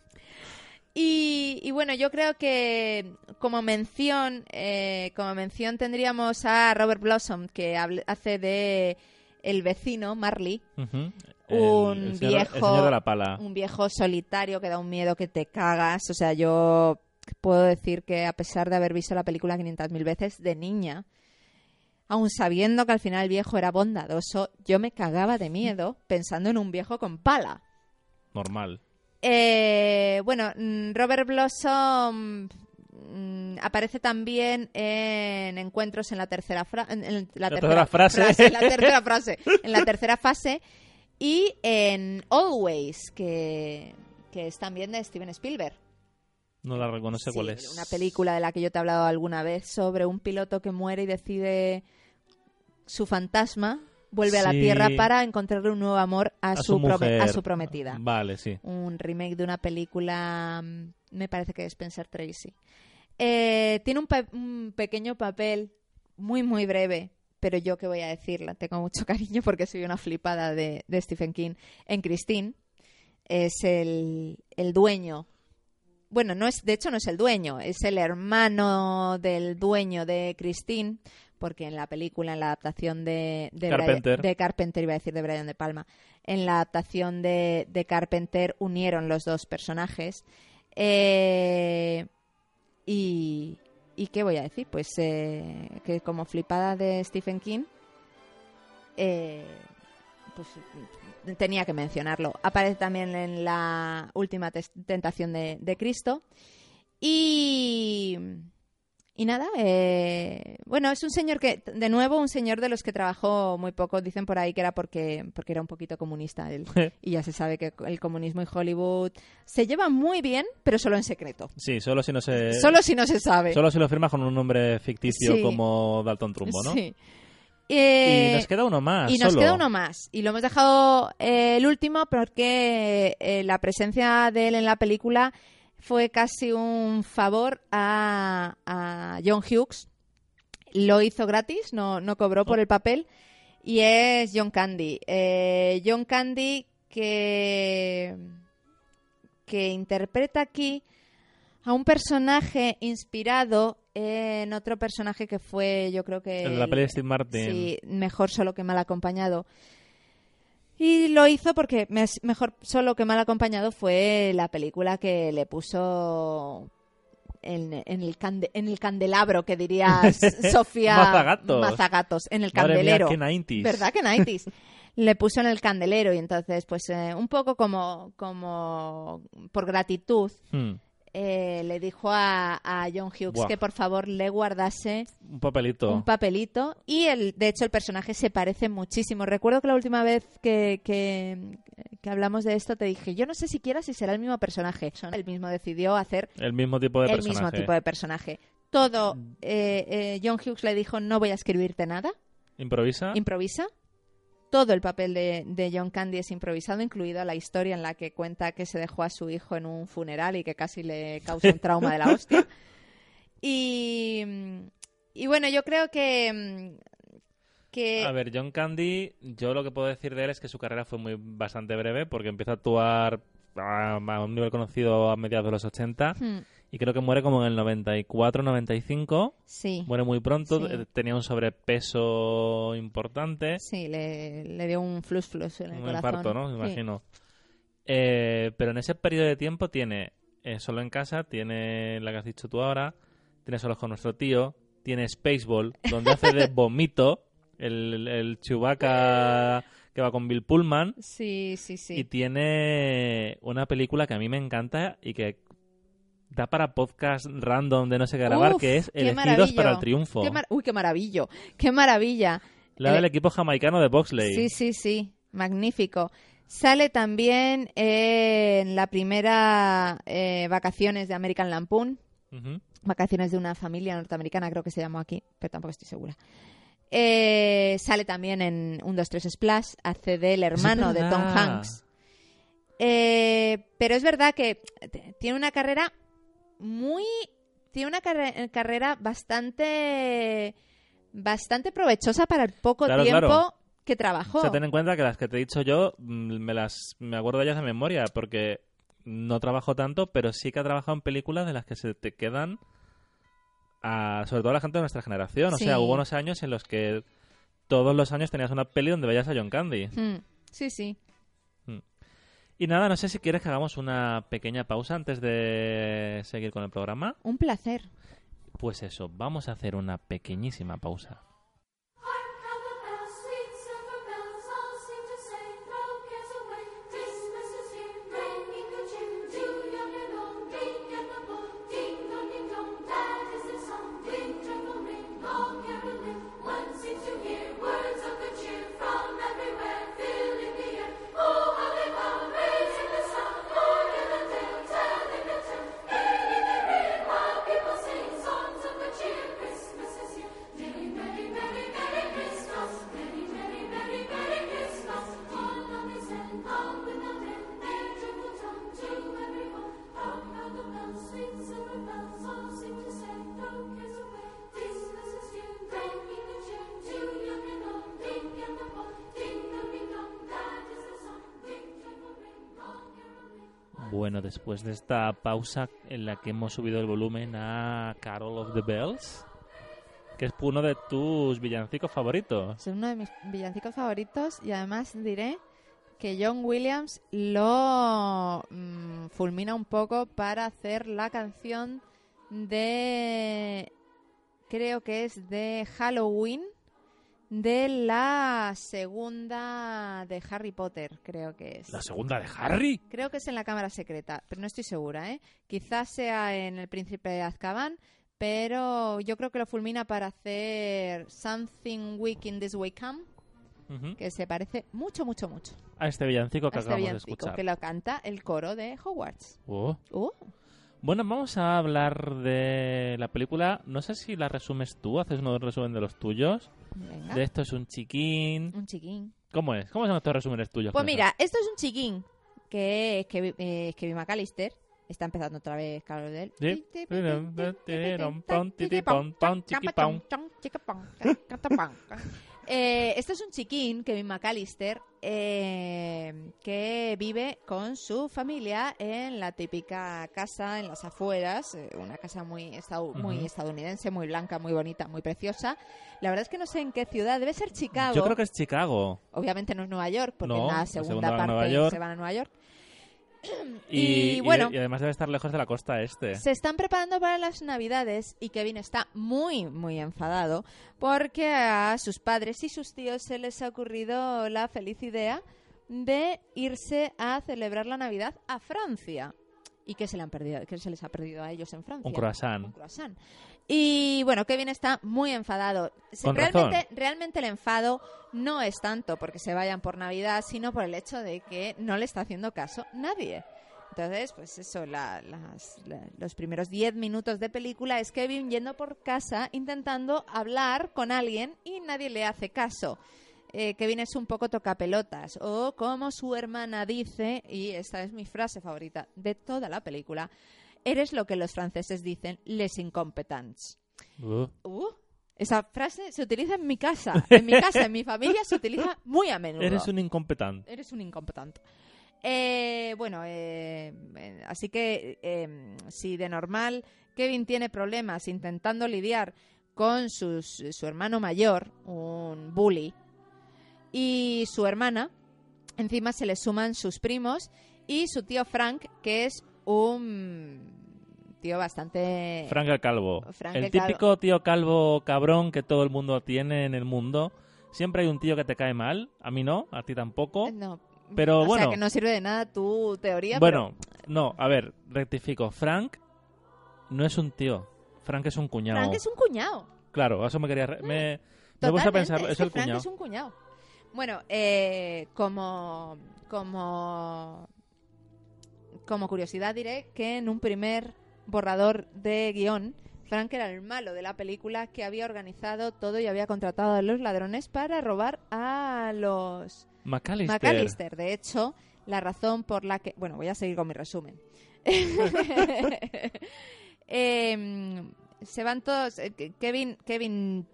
y, y bueno, yo creo que como mención, eh, como mención tendríamos a Robert Blossom, que hace de el vecino Marley. Un el, señor, viejo- el de la pala. un viejo solitario que da un miedo que te cagas. O sea, yo puedo decir que a pesar de haber visto la película 500.000 veces de niña, aun sabiendo que al final el viejo era bondadoso, yo me cagaba de miedo pensando en un viejo con pala. Normal. Eh, bueno, mm, Robert Blossom mm, aparece también en encuentros en la tercera, fra- en, en la La tercera tercera frase. en la tercera frase, en la tercera fase y en Always, que, que es también de Steven Spielberg. No la reconoce Sí, cuál es. Una película de la que yo te he hablado alguna vez sobre un piloto que muere y decide su fantasma vuelve a la. Tierra para encontrarle un nuevo amor a, A su, mujer. a su prometida Vale, sí. un remake de una película, mm, me parece que es Spencer Tracy. Eh, tiene un, un pequeño papel muy, muy breve, pero yo que voy a decirla, tengo mucho cariño porque soy una flipada de, de Stephen King. En Christine es el, el dueño. Bueno, no es, de hecho no es el dueño, es el hermano del dueño de Christine, porque en la película, en la adaptación de, de, Carpenter. Brian- de Carpenter, iba a decir de Brian De Palma, en la adaptación de, de Carpenter unieron los dos personajes. Eh, y, ¿Y qué voy a decir? Pues eh, que como flipada de Stephen King, eh, pues tenía que mencionarlo. Aparece también en la última tentación de Cristo. Y, y nada, eh, bueno, es un señor que, de nuevo, un señor de los que trabajó muy poco. Dicen por ahí que era porque, porque era un poquito comunista él. y ya se sabe que el comunismo y Hollywood se llevan muy bien, pero solo en secreto. Sí, solo si no se... Solo si no se sabe. Solo si lo firmas con un nombre ficticio Sí. como Dalton Trumbo, ¿no? Sí. Y Eh, nos queda uno más. y nos solo. queda uno más. Y lo hemos dejado eh, el último porque eh, la presencia de él en la película fue casi un favor a, a John Hughes. Lo hizo gratis, no, no cobró por el papel. Y es John Candy. Eh, John Candy que, que interpreta aquí a un personaje inspirado en otro personaje que fue, yo creo que... El de la peli de Steve Martin. Sí, mejor solo que mal acompañado. Y lo hizo porque mejor solo que mal acompañado fue la película que le puso en, en el, cande- en el candelabro, que diría Sofía Mazagatos. Mazagatos, en el Madre mía, candelero. qué 90s. ¿Verdad que 90s? Le puso en el candelero y entonces, pues eh, un poco como, como por gratitud, Hmm, eh, le dijo a, a John Hughes Buah. que por favor le guardase Un papelito. un papelito y el, de hecho el personaje se parece muchísimo. Recuerdo que la última vez que, que, que hablamos de esto te dije, yo no sé siquiera si será el mismo personaje. Él mismo decidió hacer el mismo tipo de el personaje. mismo tipo de personaje. Todo, eh, eh, John Hughes le dijo, no voy a escribirte nada, Improvisa. improvisa. Todo el papel de, de John Candy es improvisado, incluida la historia en la que cuenta que se dejó a su hijo en un funeral y que casi le causa un trauma de la hostia. Y, y bueno, yo creo que, que A ver, John Candy, yo lo que puedo decir de él es que su carrera fue muy bastante breve porque empezó a actuar a, a un nivel conocido a mediados de los 80 Hmm, y creo que muere como en el 94-95. sí, Muere muy pronto, Sí. eh, tenía un sobrepeso importante, sí, le, le dio un flus flus en el un corazón. infarto, ¿no? Me Sí. imagino. Eh, pero en ese periodo de tiempo tiene eh, Solo en casa, tiene la que has dicho tú ahora, tiene Solos con nuestro tío, tiene Spaceball, donde hace de vomito el, el Chewbacca que va con Bill Pullman. Sí, sí, sí. Y tiene una película que a mí me encanta y que da para podcast random de no sé qué grabar, Uf, que es Elegidos para el Triunfo. Qué mar- Uy, qué maravillo, qué maravilla. La El- del equipo jamaicano de Boxley. Sí, sí, sí, magnífico. Sale también en la primera eh, vacaciones de American Lampoon, vacaciones de una familia norteamericana, creo que se llamó aquí, pero tampoco estoy segura. Eh, sale también en 1, 2, 3 Splash, hace del hermano de Tom. Hanks. Eh, pero es verdad que tiene una carrera muy. Tiene una carre- carrera bastante. bastante provechosa para el poco Claro, tiempo claro. que trabajó. O sea, ten en cuenta que las que te he dicho yo mm, me las me acuerdo de ellas de memoria porque no trabajo tanto, pero sí que ha trabajado en películas de las que se te quedan a, sobre todo a la gente de nuestra generación. O Sí. sea, hubo unos años en los que todos los años tenías una peli donde veías a John Candy. Hmm, Sí, sí. Y nada, no sé si quieres que hagamos una pequeña pausa antes de seguir con el programa. Un placer. Pues eso, vamos a hacer una pequeñísima pausa. Después de esta pausa en la que hemos subido el volumen a Carol of the Bells, que es uno de tus villancicos favoritos. Es uno de mis villancicos favoritos y además diré que John Williams lo mm, fulmina un poco para hacer la canción de creo que es de Halloween de la segunda de Harry Potter, creo que es. ¿La segunda de Harry? Creo que es en la cámara secreta, pero no estoy segura, ¿eh? Quizás sea en El Príncipe de Azkaban, pero yo creo que lo fulmina para hacer Something Weak in This Way Come, que se parece mucho, mucho, mucho A este villancico que a este acabamos de escuchar. que lo canta el coro de Hogwarts. Oh. Uh, Bueno, vamos a hablar de la película. No sé si la resumes tú, haces un resumen de los tuyos. Venga, De esto es un chiquín. un chiquín. ¿Cómo es? ¿Cómo son estos resúmenes tuyos? Pues mira, esto es un chiquín que es eh, es Kevin McAllister. Está empezando otra vez, Carlos. Eh, este es un chiquín, Kevin McAllister, eh, que vive con su familia en la típica casa en las afueras, eh, una casa muy, muy estadounidense, muy blanca, muy bonita, muy preciosa. La verdad es que no sé en qué ciudad, debe ser Chicago. Yo creo que es Chicago. Obviamente no es Nueva York, porque No, en la la segunda, parte Nueva York. se van a Nueva York. Y, Y, bueno. y además debe estar lejos de la costa este. Se están preparando para las Navidades y Kevin está muy, muy enfadado porque a sus padres y sus tíos se les ha ocurrido la feliz idea de irse a celebrar la Navidad a Francia. ¿Y qué se, le han perdido, se les ha perdido a ellos en Francia? Un croissant. Un croissant. Y bueno, Kevin está muy enfadado. Con realmente, razón. realmente el enfado no es tanto porque se vayan por Navidad, sino por el hecho de que no le está haciendo caso nadie. Entonces, pues eso, la- las- la- los primeros 10 minutos de película es Kevin yendo por casa intentando hablar con alguien y nadie le hace caso. Eh, Kevin es un poco tocapelotas, o como su hermana dice, y esta es mi frase favorita de toda la película, eres lo que los franceses dicen les incompetents. Uh, Uh, esa frase se utiliza en mi casa, en mi casa, en mi familia se utiliza muy a menudo. eres un incompetente. Eres un incompetente. Eh, bueno, eh, eh, así que eh, si de normal Kevin tiene problemas intentando lidiar con sus- su hermano mayor, un bully, y su hermana, encima se le suman sus primos y su tío Frank, que es un tío bastante... Frank el Calvo. Frank el el Calvo. típico tío calvo cabrón que todo el mundo tiene en el mundo. Siempre hay un tío que te cae mal. A mí no, a ti tampoco. No, Pero o bueno. sea que no sirve de nada tu teoría. Bueno, no, a ver, rectifico. Frank no es un tío. Frank es un cuñado. Frank es un cuñado. Claro, eso me quería... re- Me, me he puesto a Totalmente, pensar, es que el Frank cuñado. es un cuñado. Bueno, eh, como, como, como curiosidad diré que en un primer borrador de guion, Frank era el malo de la película que había organizado todo y había contratado a los ladrones para robar a los McAllister. McAllister. De hecho, la razón por la que... Bueno, voy a seguir con mi resumen. Em, se van todos... eh, Ke- Kevin, Kevin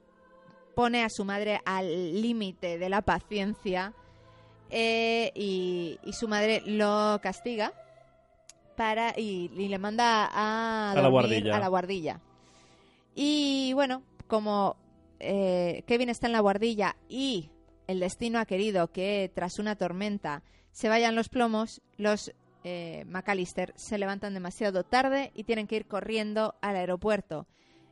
pone a su madre al límite de la paciencia eh, y, y su madre lo castiga para y, y le manda a, A la guardilla. a la guardilla. Y bueno, como eh, Kevin está en la guardilla y el destino ha querido que tras una tormenta se vayan los plomos, los eh, McAllister se levantan demasiado tarde y tienen que ir corriendo al aeropuerto.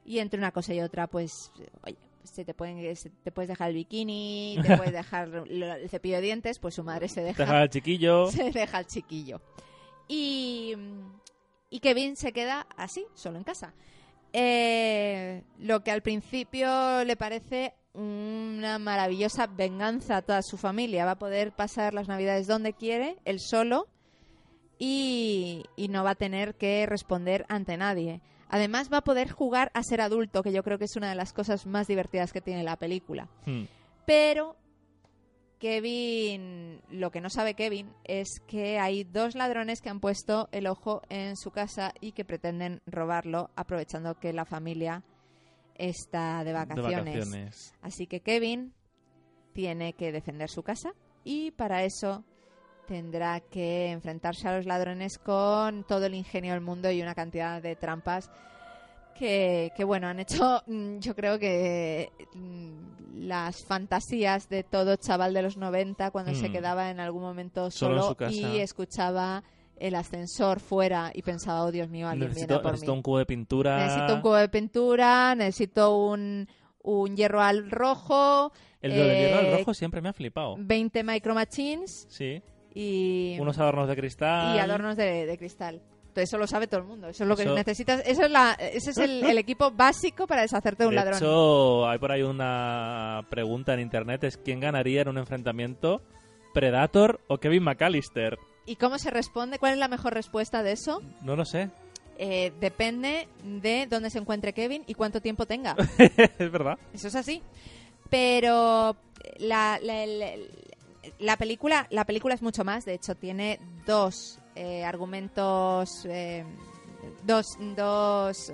Y entre una cosa y otra, pues, oye, se te, pueden, se- te puedes dejar el bikini, te puedes dejar el cepillo de dientes, pues su madre se deja Deja al chiquillo. se deja al chiquillo. Y, y Kevin se queda así, solo en casa. Eh, lo que al principio le parece una maravillosa venganza a toda su familia. Va a poder pasar las navidades donde quiere, él solo, y, y no va a tener que responder ante nadie. Además va a poder jugar a ser adulto, que yo creo que es una de las cosas más divertidas que tiene la película. Hmm. Pero Kevin, lo que no sabe Kevin es que hay dos ladrones que han puesto el ojo en su casa y que pretenden robarlo aprovechando que la familia está de De vacaciones. vacaciones. Así que Kevin tiene que defender su casa y para eso tendrá que enfrentarse a los ladrones con todo el ingenio del mundo y una cantidad de trampas que, que, bueno, han hecho, mm, yo creo que mm, las fantasías de todo chaval de los 90 cuando se Mm. quedaba en algún momento Solo solo, y escuchaba el ascensor fuera y pensaba, oh Dios mío, alguien Necesito, viene por necesito mí. un cubo de pintura. Necesito un cubo de pintura, necesito un, un hierro al rojo, El lo del hierro al eh, rojo siempre me ha flipado. 20 micro machines Sí. y, Unos adornos de cristal. y adornos de, de cristal. Entonces eso lo sabe todo el mundo. Eso es lo que Eso- necesitas. Eso es la, ese es el, el equipo básico para deshacerte de un de ladrón. hecho, hay por ahí una pregunta en internet: es quién ganaría en un enfrentamiento, Predator o Kevin McAllister. ¿Y cómo se responde? ¿Cuál es la mejor respuesta de eso? No lo sé. Eh, depende de dónde se encuentre Kevin y cuánto tiempo tenga. es verdad. Eso es así. Pero la, la, la- la película, la película es mucho más. De hecho, tiene dos eh, argumentos, eh, dos, dos,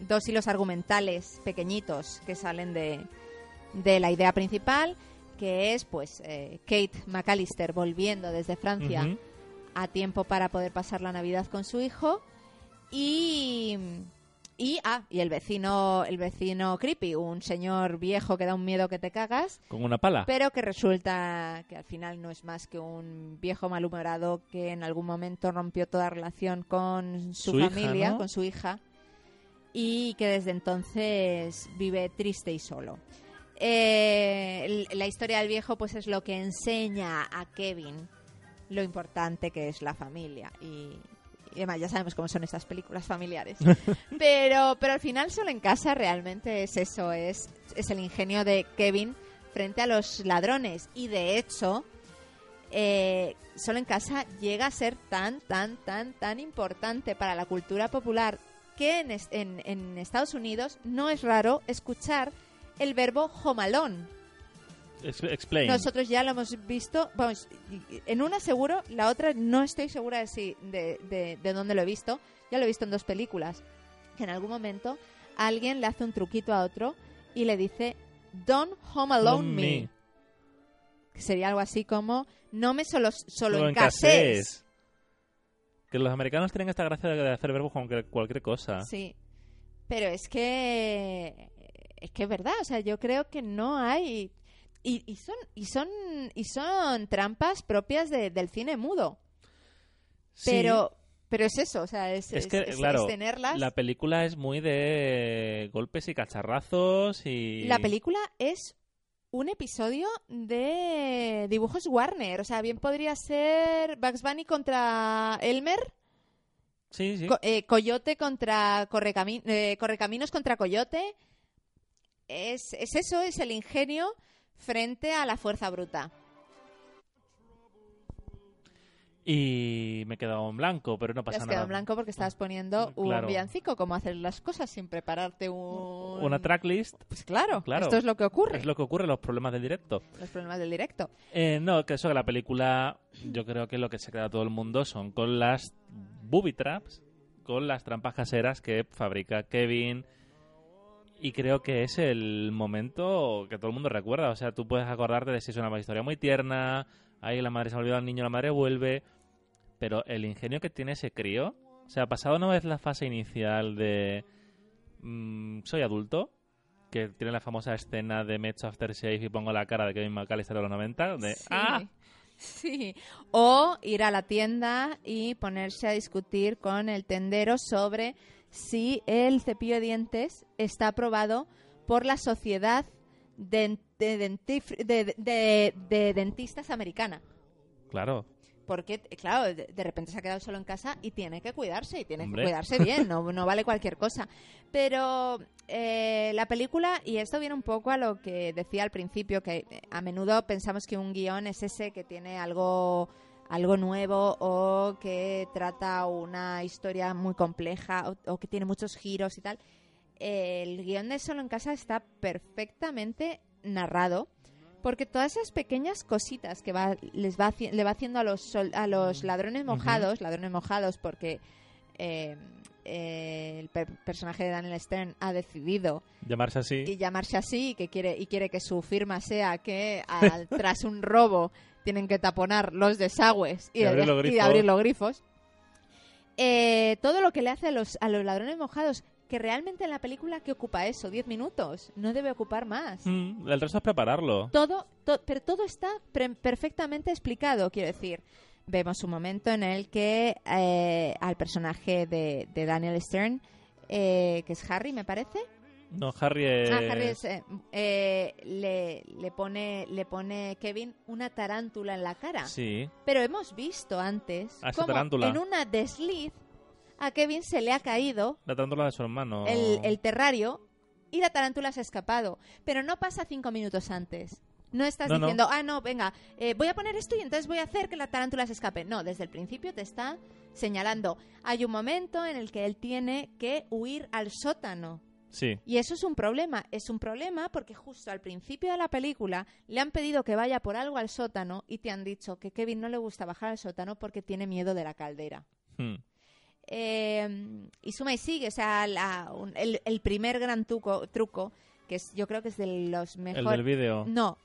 dos hilos argumentales pequeñitos que salen de, de la idea principal, que es pues eh, Kate McAllister volviendo desde Francia a tiempo para poder pasar la Navidad con su hijo y y ah, y el vecino el vecino creepy, un señor viejo que da un miedo que te cagas, Con una pala. pero que resulta que al final no es más que un viejo malhumorado que en algún momento rompió toda relación con su, Su hija, familia, ¿no? con su hija, y que desde entonces vive triste y solo. Eh, la historia del viejo pues es lo que enseña a Kevin lo importante que es la familia y, y además ya sabemos cómo son estas películas familiares. Pero pero al final solo en casa realmente es eso es es el ingenio de Kevin frente a los ladrones. Y de hecho eh, solo en casa llega a ser tan tan tan tan importante para la cultura popular que en, es- en- en Estados Unidos no es raro escuchar el verbo homalón Explain. nosotros ya lo hemos visto, vamos, en una seguro, la otra no estoy segura de, si, de, de, de dónde lo he visto. Ya lo he visto en dos películas. Que en algún momento alguien le hace un truquito a otro y le dice, Don't home alone me. Que sería algo así como, no me solo, solo, Solo encases. Que los americanos tienen esta gracia de hacer verbos con cualquier cosa. Sí. Pero es que es que es verdad, o sea, yo creo que no hay y, y son y son y son trampas propias de- del cine mudo. Sí, Pero pero es eso, o sea, es, que, es- claro, es tenerlas. la película es muy de golpes y cacharrazos y... La película es un episodio de dibujos Warner, o sea, bien podría ser Bugs Bunny contra Elmer, Sí, sí. Co- eh, Coyote contra Correcami- eh, Correcaminos contra Coyote. Es, es eso, es el ingenio frente a la fuerza bruta. Y me he quedado en blanco, pero no Te pasa has nada. quedado en blanco porque estabas poniendo un Claro. villancico, como hacer las cosas sin prepararte un... Una tracklist Pues claro, Claro. esto es lo que ocurre, es lo que ocurre, los problemas del directo. los problemas del directo. Eh, no, que eso que la película, yo creo que lo que se queda todo el mundo son con las booby traps, con las trampas caseras que fabrica Kevin. Y creo que es el momento que todo el mundo recuerda. O sea, tú puedes acordarte de si es una historia muy tierna, ahí la madre se ha olvidado al niño, la madre vuelve. Pero el ingenio que tiene ese crío, o sea, pasado una vez la fase inicial de mm, soy adulto, que tiene la famosa escena de Match After Shave y pongo la cara de Kevin McAllister de los 90, de Sí. ¡ah! Sí. O ir a la tienda y ponerse a discutir con el tendero sobre si el cepillo de dientes está aprobado por la Sociedad de, de de- de- de Dentistas Americana. Claro, Porque, claro, de, repente se ha quedado solo en casa y tiene que cuidarse, y tiene Hombre. que cuidarse bien, no, no vale cualquier cosa. Pero eh, la película, y esto viene un poco a lo que decía al principio, que eh, a menudo pensamos que un guion es ese que tiene algo algo nuevo o que trata una historia muy compleja o, o que tiene muchos giros y tal. El guion de Solo en Casa está perfectamente narrado porque todas esas pequeñas cositas que va, les va, le va haciendo a los, sol- a los ladrones Ujú. mojados, ladrones mojados porque eh, eh, el per- personaje de Daniel Stern ha decidido llamarse así. y llamarse así que quiere y quiere que su firma sea que al- tras un robo tienen que taponar los desagües y, Y abrir los y grifos. abrir los grifos. Eh, todo lo que le hace a los, a los ladrones mojados, que realmente en la película que ocupa eso, 10 minutos, no debe ocupar más. Mm, el resto es prepararlo. Todo, to- pero todo está pre- perfectamente explicado, quiero decir. Vemos un momento en el que eh, al personaje de, de Daniel Stern, eh, que es Harry, me parece, No, Harry es... Ah, Harry es, eh, eh, le, le pone le pone Kevin una tarántula en la cara. Sí, Pero hemos visto antes A esa cómo tarántula. en una desliz a Kevin se le ha caído la tarántula de su hermano. el, el terrario y la tarántula se ha escapado. Pero no pasa cinco minutos antes. No estás No, no. diciendo, ah, no, venga, eh, voy a poner esto y entonces voy a hacer que la tarántula se escape. No, desde el principio te está señalando. Hay un momento en el que él tiene que huir al sótano. Sí, Y eso es un problema. Es un problema porque justo al principio de la película le han pedido que vaya por algo al sótano y te han dicho que Kevin no le gusta bajar al sótano porque tiene miedo de la caldera. Eh, y suma y sigue, o sea, la- un- el, el primer gran truco, truco que es, yo creo que es de los El mejores... del vídeo. No,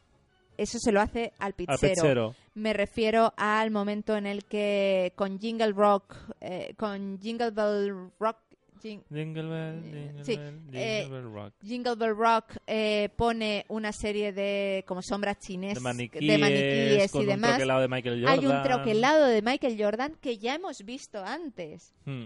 eso se lo hace al pizzero. Me refiero al momento en el que con Jingle Rock, eh, con Jingle Bell Rock, Jing- Jingle bell, jingle Sí, bell, eh, jingle bell rock. Jingle Bell Rock eh, pone una serie de como sombras chinesas, De maniquíes, de maniquíes con y un demás. troquelado de Michael Jordan. Hay un troquelado de Michael Jordan que ya hemos visto antes. Hmm.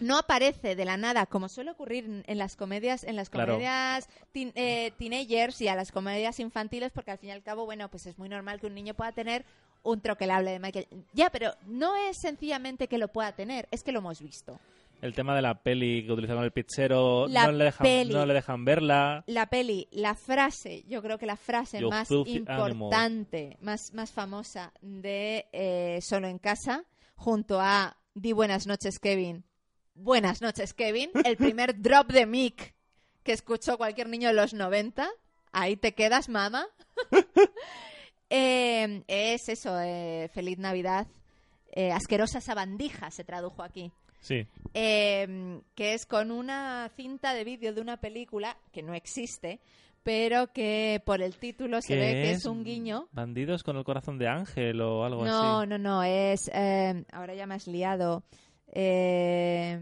No aparece de la nada, como suele ocurrir en- las comedias, en las Claro. comedias teen- eh, teenagers y a las comedias infantiles, porque al fin y al cabo, bueno, pues es muy normal que un niño pueda tener un troquelable de Michael. Ya, pero no es sencillamente que lo pueda tener, es que lo hemos visto. El tema de la peli que utilizaron el pizzero, La no le, dejan, peli. no le dejan verla. La peli, la frase, yo creo que la frase más importante, más, más famosa de eh, Solo en Casa, junto a Di Buenas noches, Kevin. Buenas noches, Kevin. El primer drop de Mick que escuchó cualquier niño de los 90. Ahí te quedas, mamá. Eh, es eso, eh, Feliz Navidad. Eh, asquerosa sabandija se tradujo aquí Sí. eh, que es con una cinta de vídeo de una película que no existe, pero que por el título se ¿Qué ve que es un guiño. Bandidos con el corazón de ángel o algo No, así. no, no, es... eh, ahora ya me has liado. Eh,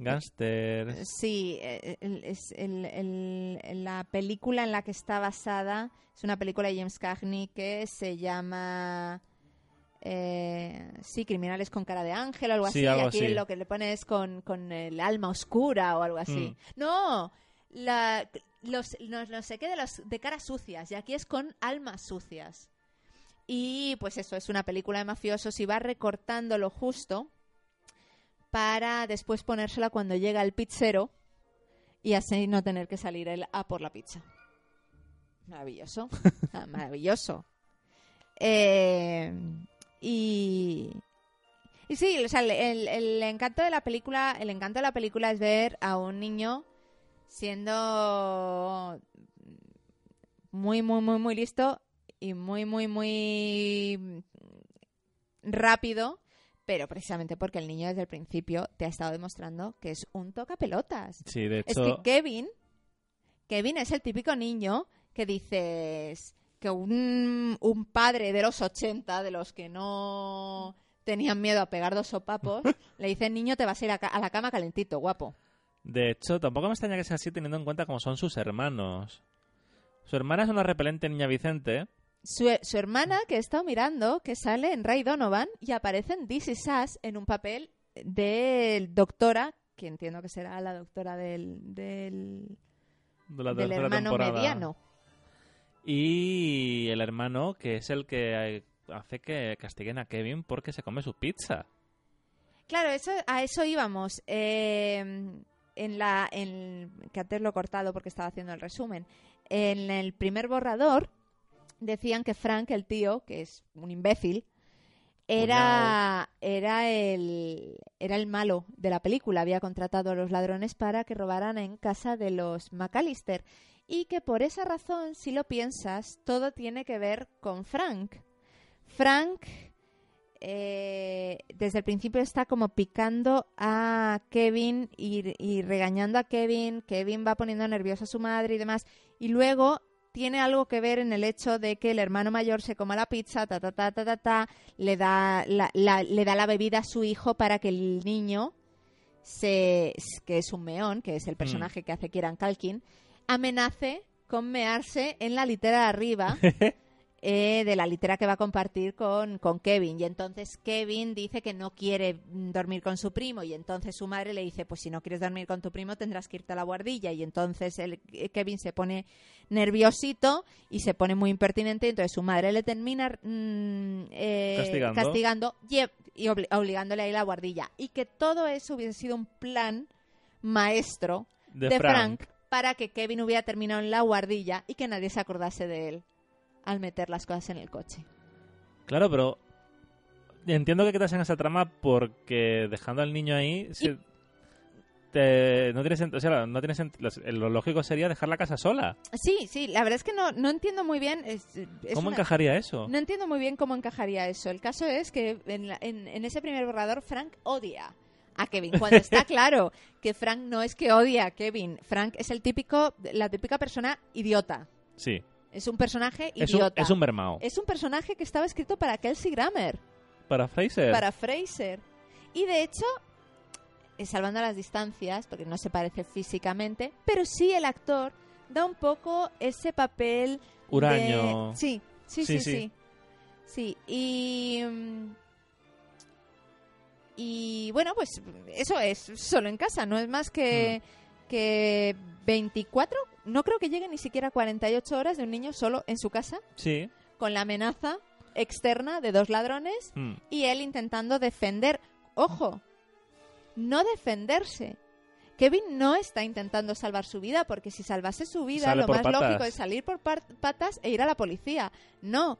Gangster. sí, eh, es el- el- el- la película en la que está basada es una película de James Cagney que se llama... eh, sí, Criminales con cara de ángel o algo Sí, así. algo Aquí así. lo que le pones con, con el alma oscura o algo así. Mm. No, la, los, no, no sé qué de, los, de caras sucias. Y aquí es con almas sucias. Y pues eso, es una película de mafiosos y va recortando lo justo para después ponérsela cuando llega el pizzero y así no tener que salir él a por la pizza. Maravilloso. Ah, Maravilloso. Eh, y, y sí, o sea, el, el- el encanto de la película, el encanto de la película es ver a un niño siendo muy, muy, muy, muy listo y muy, muy, muy rápido, pero precisamente porque el niño desde el principio te ha estado demostrando que es un tocapelotas. Sí, de Es hecho. que Kevin, Kevin es el típico niño que dices que un, un padre de los 80, de los que no tenían miedo a pegar dos sopapos, le dice, niño, te vas a ir a, ca- a la cama calentito, guapo. De hecho, tampoco me extraña que sea así teniendo en cuenta cómo son sus hermanos. Su hermana es una repelente niña Vicente. Su, su hermana, que he estado mirando, que sale en Ray Donovan y aparece en This Is Us en un papel de doctora, que entiendo que será la doctora del, del, De la del hermano temporada. mediano. Y el hermano, que es el que eh, hace que castiguen a Kevin porque se come su pizza. Claro, eso, a eso íbamos. Eh, en la, en, que antes lo he cortado porque estaba haciendo el resumen. En el primer borrador decían que Frank, el tío, que es un imbécil, era, era, el, era el malo de la película. Había contratado a los ladrones para que robaran en casa de los McAllister. Y que por esa razón, si lo piensas, todo tiene que ver con Frank. Frank eh, desde el principio está como picando a Kevin y, y regañando a Kevin. Kevin va poniendo nerviosa a su madre y demás. Y luego tiene algo que ver en el hecho de que el hermano mayor se coma la pizza, ta ta ta ta ta, ta le da la, la- le da la bebida a su hijo para que el niño se que es un meón, que es el personaje que hace Kieran Culkin, amenace con mearse en la litera de arriba eh, de la litera que va a compartir con, con Kevin. Y entonces Kevin dice que no quiere dormir con su primo. Y entonces su madre le dice, pues si no quieres dormir con tu primo tendrás que irte a la guardilla. Y entonces el, eh, Kevin se pone nerviosito y se pone muy impertinente. Y entonces su madre le termina mm, eh, Castigando. castigando y obli- obligándole a ir a la guardilla. Y que todo eso hubiese sido un plan maestro De, de, Frank. Frank. Para que Kevin hubiera terminado en la guardilla y que nadie se acordase de él al meter las cosas en el coche. Claro, pero entiendo que quitas en esa trama porque dejando al niño ahí se- te- no tiene sent- o sea, no tiene sent- los- lo lógico sería dejar la casa sola. Sí, sí, la verdad es que no, no entiendo muy bien. es- es ¿Cómo una- encajaría eso? No entiendo muy bien cómo encajaría eso. El caso es que en, la- en- en ese primer borrador Frank odia a Kevin. Cuando está claro que Frank no es que odia a Kevin, Frank es el típico, la típica persona idiota. Sí. Es un personaje Es un, idiota. es un mermao. Es un personaje que estaba escrito para Kelsey Grammer, Para Fraser. para Fraser. Y de hecho, eh, salvando las distancias, porque no se parece físicamente, pero sí el actor da un poco ese papel Huraño. de- Sí, sí, Sí, sí, sí. sí. Sí, y... Y bueno, pues eso es solo en casa, no es más Mm. que, que 24, no creo que llegue ni siquiera a 48 horas de un niño solo en su casa, Sí. con la amenaza externa de dos ladrones Mm. y él intentando defender. Ojo, no defenderse. Kevin no está intentando salvar su vida, porque si salvase su vida, Sale lo más patas. lógico es salir por patas e ir a la policía. No,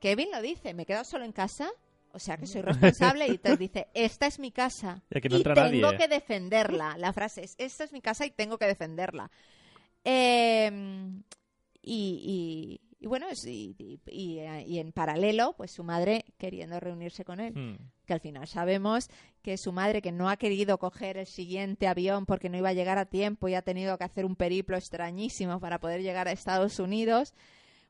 Kevin lo dice, me quedo solo en casa, o sea que soy responsable y te dice, esta es mi casa Y nadie. tengo que defenderla. La frase es, esta es mi casa y tengo que defenderla. Eh, y, y- y bueno, es- y, eh, y en paralelo, pues su madre queriendo reunirse con él Mm. que al final sabemos que su madre, que no ha querido coger el siguiente avión porque no iba a llegar a tiempo y ha tenido que hacer un periplo extrañísimo para poder llegar a Estados Unidos,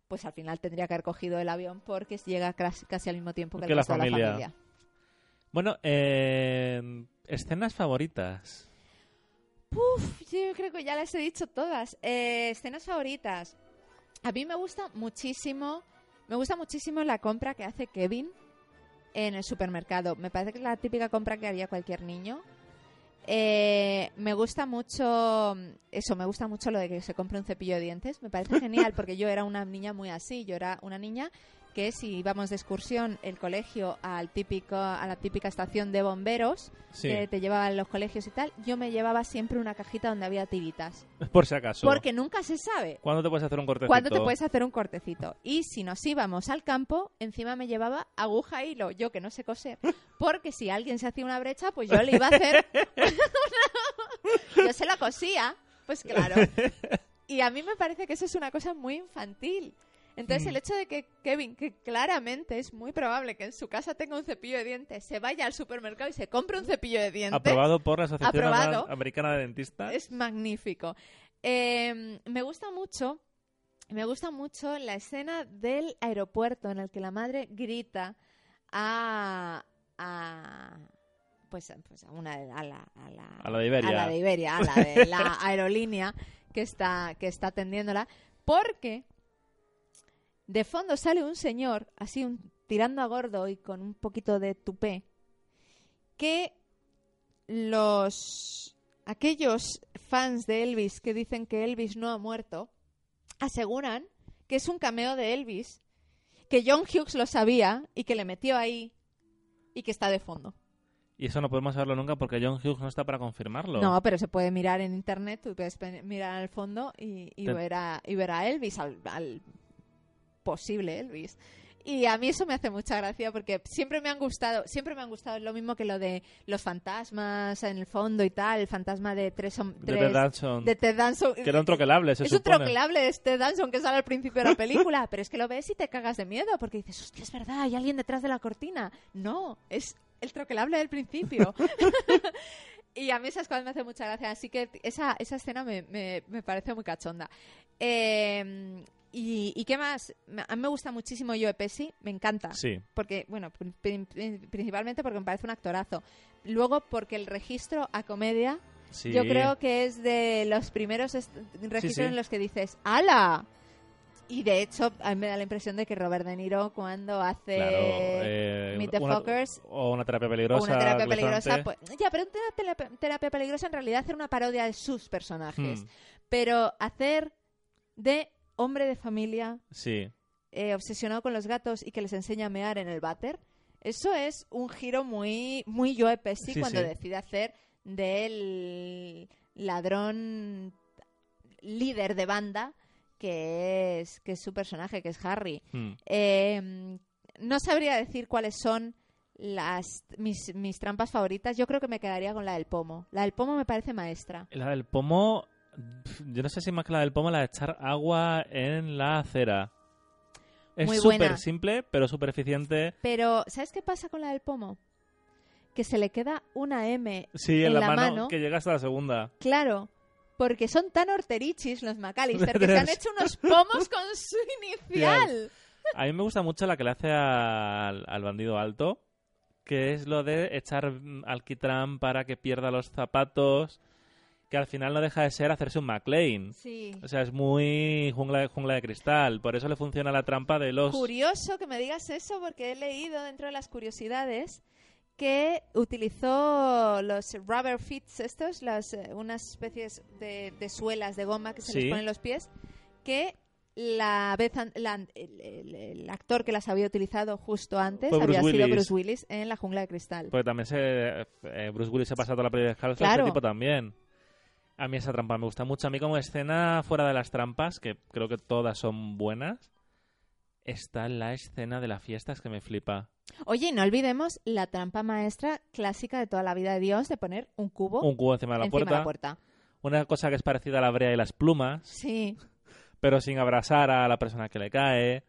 pues al final tendría que haber cogido el avión porque llega casi, casi al mismo tiempo que, Que el la resto de la familia. familia. Bueno, eh, escenas favoritas. Uf, yo creo que ya las he dicho todas. Eh, escenas favoritas. A mí me gusta muchísimo, me gusta muchísimo la compra que hace Kevin en el supermercado. Me parece que es la típica compra que haría cualquier niño. Eh, me gusta mucho eso, me gusta mucho lo de que se compre un cepillo de dientes. Me parece genial porque yo era una niña muy así. Yo era una niña que si íbamos de excursión el colegio al típico a la típica estación de bomberos Sí. que te llevaban los colegios y tal, yo me llevaba siempre una cajita donde había tiritas. Por si acaso. Porque nunca se sabe ¿Cuándo te puedes hacer un cortecito? cuándo te puedes hacer un cortecito. Y si nos íbamos al campo, encima me llevaba aguja e hilo, yo que no sé coser. Porque si alguien se hacía una brecha, pues yo le iba a hacer... yo se la cosía, pues claro. Y a mí me parece que eso es una cosa muy infantil. Entonces, Mm. el hecho de que Kevin, que claramente es muy probable que en su casa tenga un cepillo de dientes, se vaya al supermercado y se compre un cepillo de dientes, Aprobado por la Asociación Aprobado. Americana de Dentistas. es magnífico. Eh, me gusta mucho, me gusta mucho la escena del aeropuerto en el que la madre grita a, a pues, pues a una a la, a la, A la de Iberia. a la de Iberia, a la de la aerolínea que está que está atendiéndola, porque de fondo sale un señor así un, tirando a gordo y con un poquito de tupé que los aquellos fans de Elvis que dicen que Elvis no ha muerto aseguran que es un cameo de Elvis, que John Hughes lo sabía y que le metió ahí y que está de fondo. Y eso no podemos saberlo nunca porque John Hughes no está para confirmarlo. No, pero se puede mirar en internet, tú puedes mirar al fondo y, y Te- ver, a, y ver a Elvis, al, al posible Elvis. Y a mí eso me hace mucha gracia porque siempre me han gustado, siempre me han gustado lo mismo que lo de los fantasmas en el fondo y tal, el fantasma de tres, De Ted Danson. de Ted Danson. Que era un troquelable, se es un supone. troquelable de Ted Danson que sale al principio de la película, pero es que lo ves y te cagas de miedo porque dices, hostia, es verdad, hay alguien detrás de la cortina. No, es el troquelable del principio. y a mí esas cosas me hacen mucha gracia, así que esa, esa escena me, me, me parece muy cachonda. Eh, y, ¿Y qué más? A mí me gusta muchísimo Joe Pesci, me encanta Sí. porque bueno pri- pri- principalmente porque me parece un actorazo luego porque el registro a comedia sí. yo creo que es de los primeros registros sí. en los que dices ¡Hala! y de hecho a mí me da la impresión de que Robert De Niro cuando hace Claro, eh, Meet the una- Fuckers o una terapia peligrosa. una terapia peligrosa pues, ya pero una terapia, terapia peligrosa en realidad hacer una parodia de sus personajes Hmm, pero hacer de hombre de familia Sí. eh, obsesionado con los gatos y que les enseña a mear en el váter. Eso es un giro muy, muy Joe Pesci Sí, cuando sí. decide hacer del ladrón líder de banda que es, que es su personaje, que es Harry. Hmm. Eh, no sabría decir cuáles son las mis, mis trampas favoritas. Yo creo que me quedaría con la del pomo. La del pomo me parece maestra. La del pomo. Yo no sé si más que la del pomo, la de echar agua en la acera. Es Muy buena. súper simple, pero súper eficiente. Pero, ¿sabes qué pasa con la del pomo? que se le queda una M Sí, en, la, mano, que llega hasta la segunda. Claro, porque son tan horterichis los McAllister que se han hecho unos pomos con su inicial. A mí me gusta mucho la que le hace al, al bandido alto, que es lo de echar mm, alquitrán para que pierda los zapatos, que al final no deja de ser hacerse un McLean. Sí. O sea, es muy jungla de, jungla de cristal. Por eso le funciona la trampa de los... Curioso que me digas eso porque he leído dentro de las curiosidades que utilizó los rubber fits estos, las, eh, unas especies de, de suelas de goma que se Sí. les ponen en los pies, que la vez la- el, el- el actor que las había utilizado justo antes Fue Bruce había sido Willis. Bruce Willis en La jungla de cristal. Porque también se, eh, Bruce Willis se pasa toda la película descalzo, Claro. ese tipo también. A mí esa trampa me gusta mucho. A mí como escena fuera de las trampas, que creo que todas son buenas, está la escena de las fiestas que me flipa. Oye, no olvidemos la trampa maestra clásica de toda la vida de Dios de poner un cubo Un cubo encima de la, encima puerta, de la puerta. Una cosa que es parecida a la brea y las plumas, Sí. pero sin abrazar a la persona que le cae.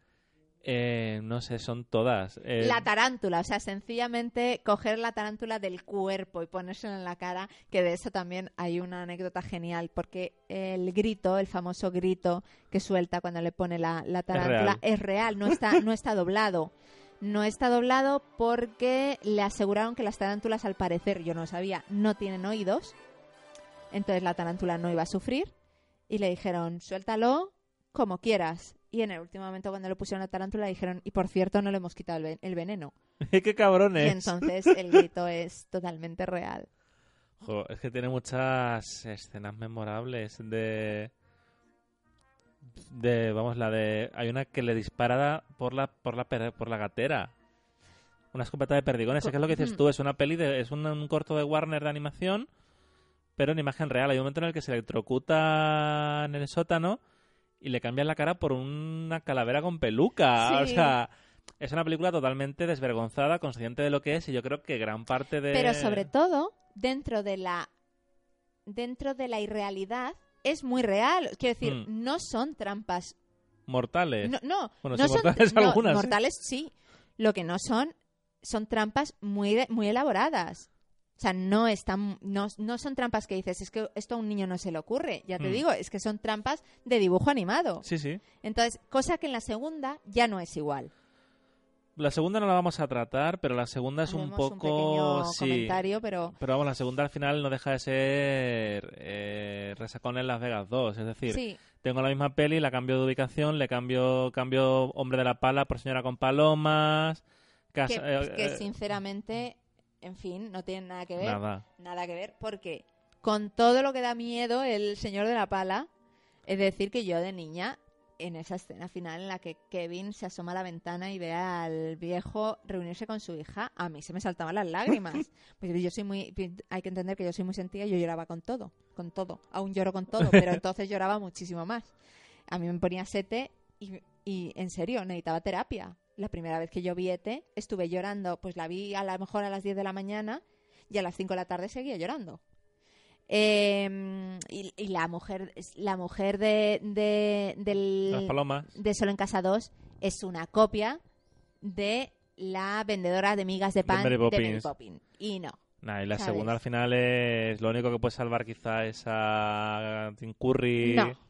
Eh, no sé, son todas. Eh, La tarántula, o sea, sencillamente coger la tarántula del cuerpo y ponérsela en la cara, que de eso también hay una anécdota genial, porque el grito, el famoso grito que suelta cuando le pone la, la tarántula, real. es real, no está, no está doblado. No está doblado porque le aseguraron que las tarántulas, al parecer, yo no sabía, no tienen oídos. Entonces la tarántula no iba a sufrir. Y le dijeron, suéltalo como quieras. Y en el último momento, cuando le pusieron la tarántula, dijeron, y por cierto, no le hemos quitado el, ven- el veneno. ¡Qué cabrones! Y entonces el grito es totalmente real. Jo, es que tiene muchas escenas memorables de de vamos la de hay una que le dispara por la por la por la gatera una escopeta de perdigones es que es lo que dices tú es una peli de, es un, un corto de Warner de animación pero en imagen real hay un momento en el que se electrocuta en el sótano y le cambian la cara por una calavera con peluca Sí. o sea es una película totalmente desvergonzada consciente de lo que es y yo creo que gran parte de Pero sobre todo, dentro de la dentro de la irrealidad, es muy real. Quiero decir, Mm. no son trampas. mortales No, no, Bueno, no sí, son mortales no, algunas. mortales sí. Lo que no son son trampas muy muy elaboradas. O sea, no están no, no son trampas que dices, es que esto a un niño no se le ocurre. Ya te Mm. digo, es que son trampas de dibujo animado. Sí, sí. Entonces, cosa que en la segunda ya no es igual. La segunda no la vamos a tratar, pero la segunda es un poco... un sí. comentario, pero Pero vamos, la segunda al final no deja de ser eh, Resacón en Las Vegas 2. Es decir, sí, tengo la misma peli, la cambio de ubicación, le cambio, cambio Hombre de la Pala por Señora con Palomas... que, casa- eh, que eh, sinceramente, en fin, no tienen nada que ver. Nada. Nada que ver, porque con todo lo que da miedo el señor de la pala, es decir, que yo de niña, en esa escena final en la que Kevin se asoma a la ventana y ve al viejo reunirse con su hija, a mí se me saltaban las lágrimas. Pues yo soy muy, hay que entender que yo soy muy sentida y yo lloraba con todo, con todo. Aún lloro con todo, pero entonces lloraba muchísimo más. A mí me ponía sete y, y en serio, necesitaba terapia. La primera vez que yo vi ET, estuve llorando, pues la vi a lo mejor a las 10 de la mañana y a las 5 de la tarde seguía llorando. Eh, y, y la mujer la mujer de, de, del- Las Palomas. de Solo en Casa 2 es una copia de la vendedora de migas de pan Mary de Mary Poppins. Y no. Nah, y la ¿sabes? segunda al final es... Lo único que puede salvar quizá es a Tim Curry... No.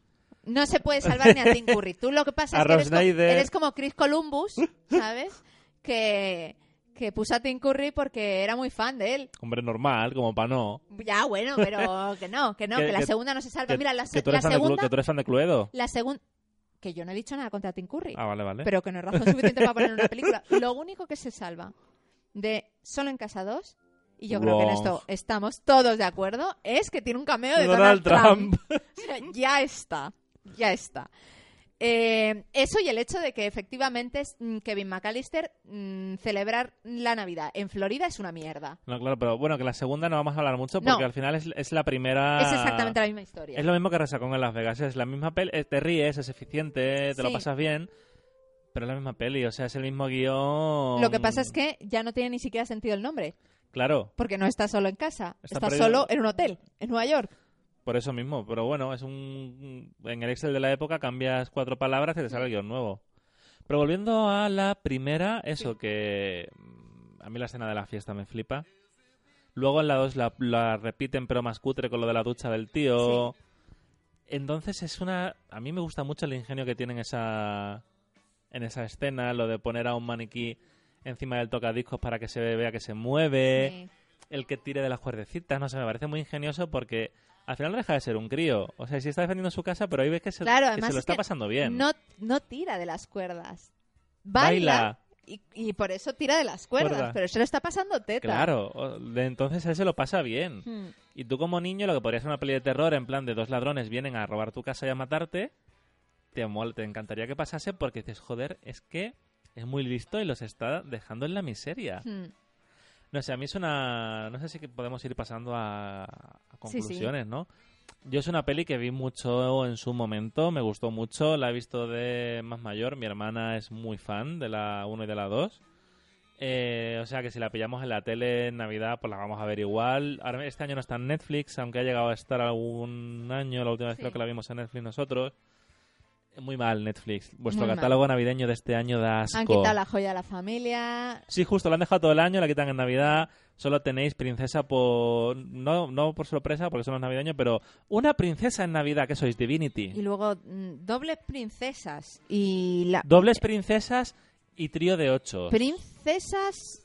No se puede salvar ni a Tim Curry. Tú lo que pasa A es que eres, como Chris Columbus, ¿sabes? Que, que puso a Tim Curry porque era muy fan de él. Hombre normal, como para no. Ya, bueno, pero que no, que no, Que- que, la que- segunda no se salva. Que, Mira, la, que tú la eres fan de Clu- segunda... que tú eres fan de Cluedo. La segunda... Que yo no he dicho nada contra Tim Curry. Ah, vale, vale. pero que no es razón suficiente para poner en una película. Lo único que se salva de Solo en Casa 2, y yo creo que en esto estamos todos de acuerdo, es que tiene un cameo de Donald Donald, Trump. Trump. O sea, ya está, ya está. Eh, eso y el hecho de que efectivamente mm, Kevin McAllister mm, celebrar la Navidad en Florida es una mierda. No, claro, pero bueno, que la segunda no vamos a hablar mucho porque No. al final es, es la primera... Es exactamente la misma historia. Es lo mismo que Resacón en Las Vegas. Es la misma peli. eh, Te ríes, es eficiente, te lo pasas bien. Pero es la misma peli, o sea, es el mismo guion. Lo que pasa es que ya no tiene ni siquiera sentido el nombre, Claro, porque no está solo en casa, Está está, perdido. solo en un hotel, en Nueva York. Por eso mismo. Pero bueno, es un. En el Excel de la época cambias cuatro palabras y te sale el guion nuevo. Pero volviendo a la primera, eso, que. mm, A mí la escena de la fiesta me flipa. Luego en la 2 la, la repiten pero más cutre con lo de la ducha del tío. Entonces es una... A mí me gusta mucho el ingenio que tiene en esa, en esa escena, lo de poner a un maniquí encima del tocadiscos para que se vea que se mueve, Sí. el que tire de las cuerdecitas, no sé, me parece muy ingenioso porque al final no deja de ser un crío. O sea, sí está defendiendo su casa, pero ahí ves que se, Claro, que además se lo es está pasando bien. No, no tira de las cuerdas. Baila. Y, y por eso tira de las cuerdas, Cuerda. pero se lo está pasando teta. Claro, de entonces él se lo pasa bien. Hmm. Y tú como niño, lo que podría ser una peli de terror en plan de dos ladrones vienen a robar tu casa y a matarte, te encantaría que pasase porque dices, joder, es que es muy listo y los está dejando en la miseria. Hmm. No sé, a mí es una... No sé si podemos ir pasando a, a Sí, sí. conclusiones, ¿no? Yo es una peli que vi mucho en su momento, me gustó mucho, la he visto de más mayor, mi hermana es muy fan de la 1 y de la 2. Eh, o sea que si la pillamos en la tele en Navidad, pues la vamos a ver igual. Ahora, este año no está en Netflix, aunque ha llegado a estar algún año, la última vez Sí. creo que la vimos en Netflix nosotros. Muy mal Netflix. Vuestro Muy mal. catálogo navideño de este año da asco. Han quitado la joya de la familia. Sí, justo, lo han dejado todo el año, la quitan en Navidad. Solo tenéis princesa por. No, no por sorpresa, porque son los navideños, pero una princesa en Navidad, que sois Divinity. Y luego mm, dobles princesas. Y la... Dobles princesas y trío de ocho. Princesas.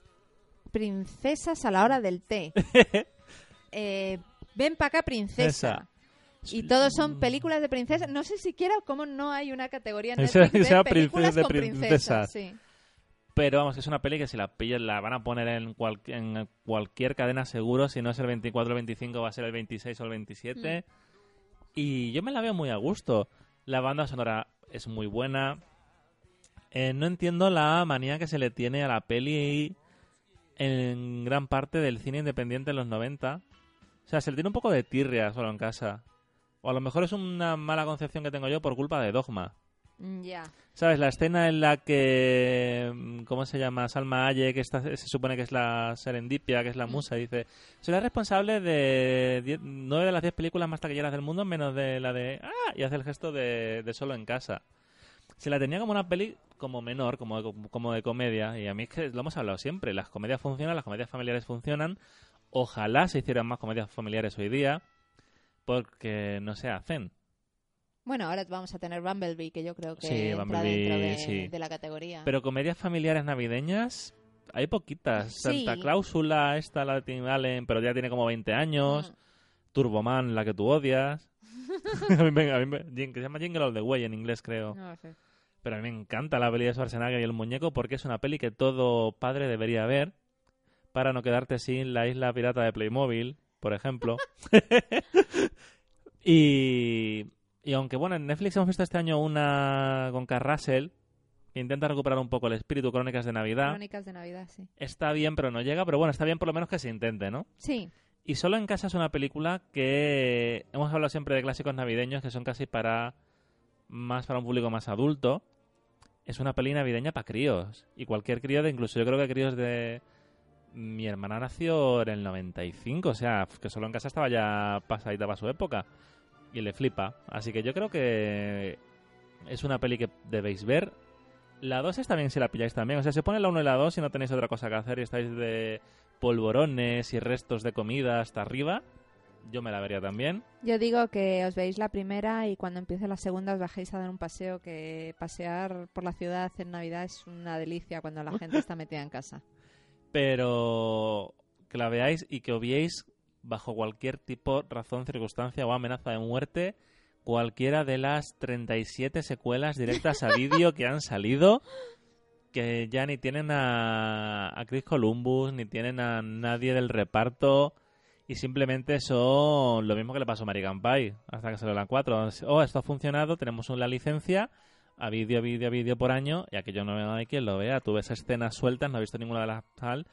Princesas a la hora del té. Eh, ven para acá, princesa. Y todos son películas de princesas. No sé siquiera cómo no hay una categoría en Netflix de películas de princesas. princesas. Sí. Pero vamos, que es una peli que si la pillan la van a poner en, cual- en cualquier cadena seguro. Si no es el 24 o el 25, va a ser el 26 o el 27. Y yo me la veo muy a gusto. La banda sonora es muy buena. Eh, no entiendo la manía que se le tiene a la peli en gran parte del cine independiente en los 90. O sea, se le tiene un poco de tirria solo en casa. O a lo mejor es una mala concepción que tengo yo por culpa de Dogma. Mm, Ya. ¿Sabes? La escena en la que. mm, ¿Cómo se llama? Salma Hayek, que se supone que es la serendipia, que es la musa, dice: Soy la responsable de nueve de las diez películas más taquilleras del mundo, menos de la de. ¡Ah! Y hace el gesto de, de solo en casa. Se la tenía como una peli como menor, como de, como de comedia, y a mí es que lo hemos hablado siempre: las comedias funcionan, las comedias familiares funcionan. Ojalá se hicieran más comedias familiares hoy día, porque no se hacen. Bueno, ahora vamos a tener Bumblebee, que yo creo que Sí, entra dentro de, sí. de la categoría. Pero comedias familiares navideñas hay poquitas. Sí. Santa Cláusula, esta, la de Tim Allen, pero ya tiene como 20 años. Mm. Turboman, la que tú odias. a mí me, a mí me- Jing- que se llama Jingle All the Way en inglés, creo. No lo sé. Pero a mí me encanta la peli de Schwarzenegger y el muñeco porque es una peli que todo padre debería ver para no quedarte sin la isla pirata de Playmobil, por ejemplo. y, y aunque, bueno, en Netflix hemos visto este año una con que intenta recuperar un poco el espíritu Crónicas de Navidad. Crónicas de Navidad, sí. Está bien, pero no llega. Pero bueno, está bien por lo menos que se intente, ¿no? Sí. Y Solo en Casa es una película que hemos hablado siempre de clásicos navideños que son casi para más para un público más adulto. Es una peli navideña para críos. Y cualquier crío, de, incluso yo creo que críos de... Mi hermana nació en el 95, o sea, que Solo en Casa estaba ya pasadita para su época. Y le flipa. Así que yo creo que es una peli que debéis ver. La 2 está bien si la pilláis también. O sea, se pone la 1 y la 2 si no tenéis otra cosa que hacer y estáis de polvorones y restos de comida hasta arriba. Yo me la vería también. Yo digo que os veis la primera y cuando empiece la segunda os bajéis a dar un paseo, que pasear por la ciudad en Navidad es una delicia cuando la gente está metida en casa. Pero que la veáis y que obviéis bajo cualquier tipo, razón, circunstancia o amenaza de muerte cualquiera de las 37 secuelas directas a vídeo que han salido que ya ni tienen a, Chris Columbus ni tienen a nadie del reparto y simplemente son lo mismo que le pasó a American Pie hasta que salió la 4 oh esto ha funcionado tenemos una licencia a vídeo, vídeo, vídeo por año y aquello no hay quien lo vea tú ves escenas sueltas no he visto ninguna de las tal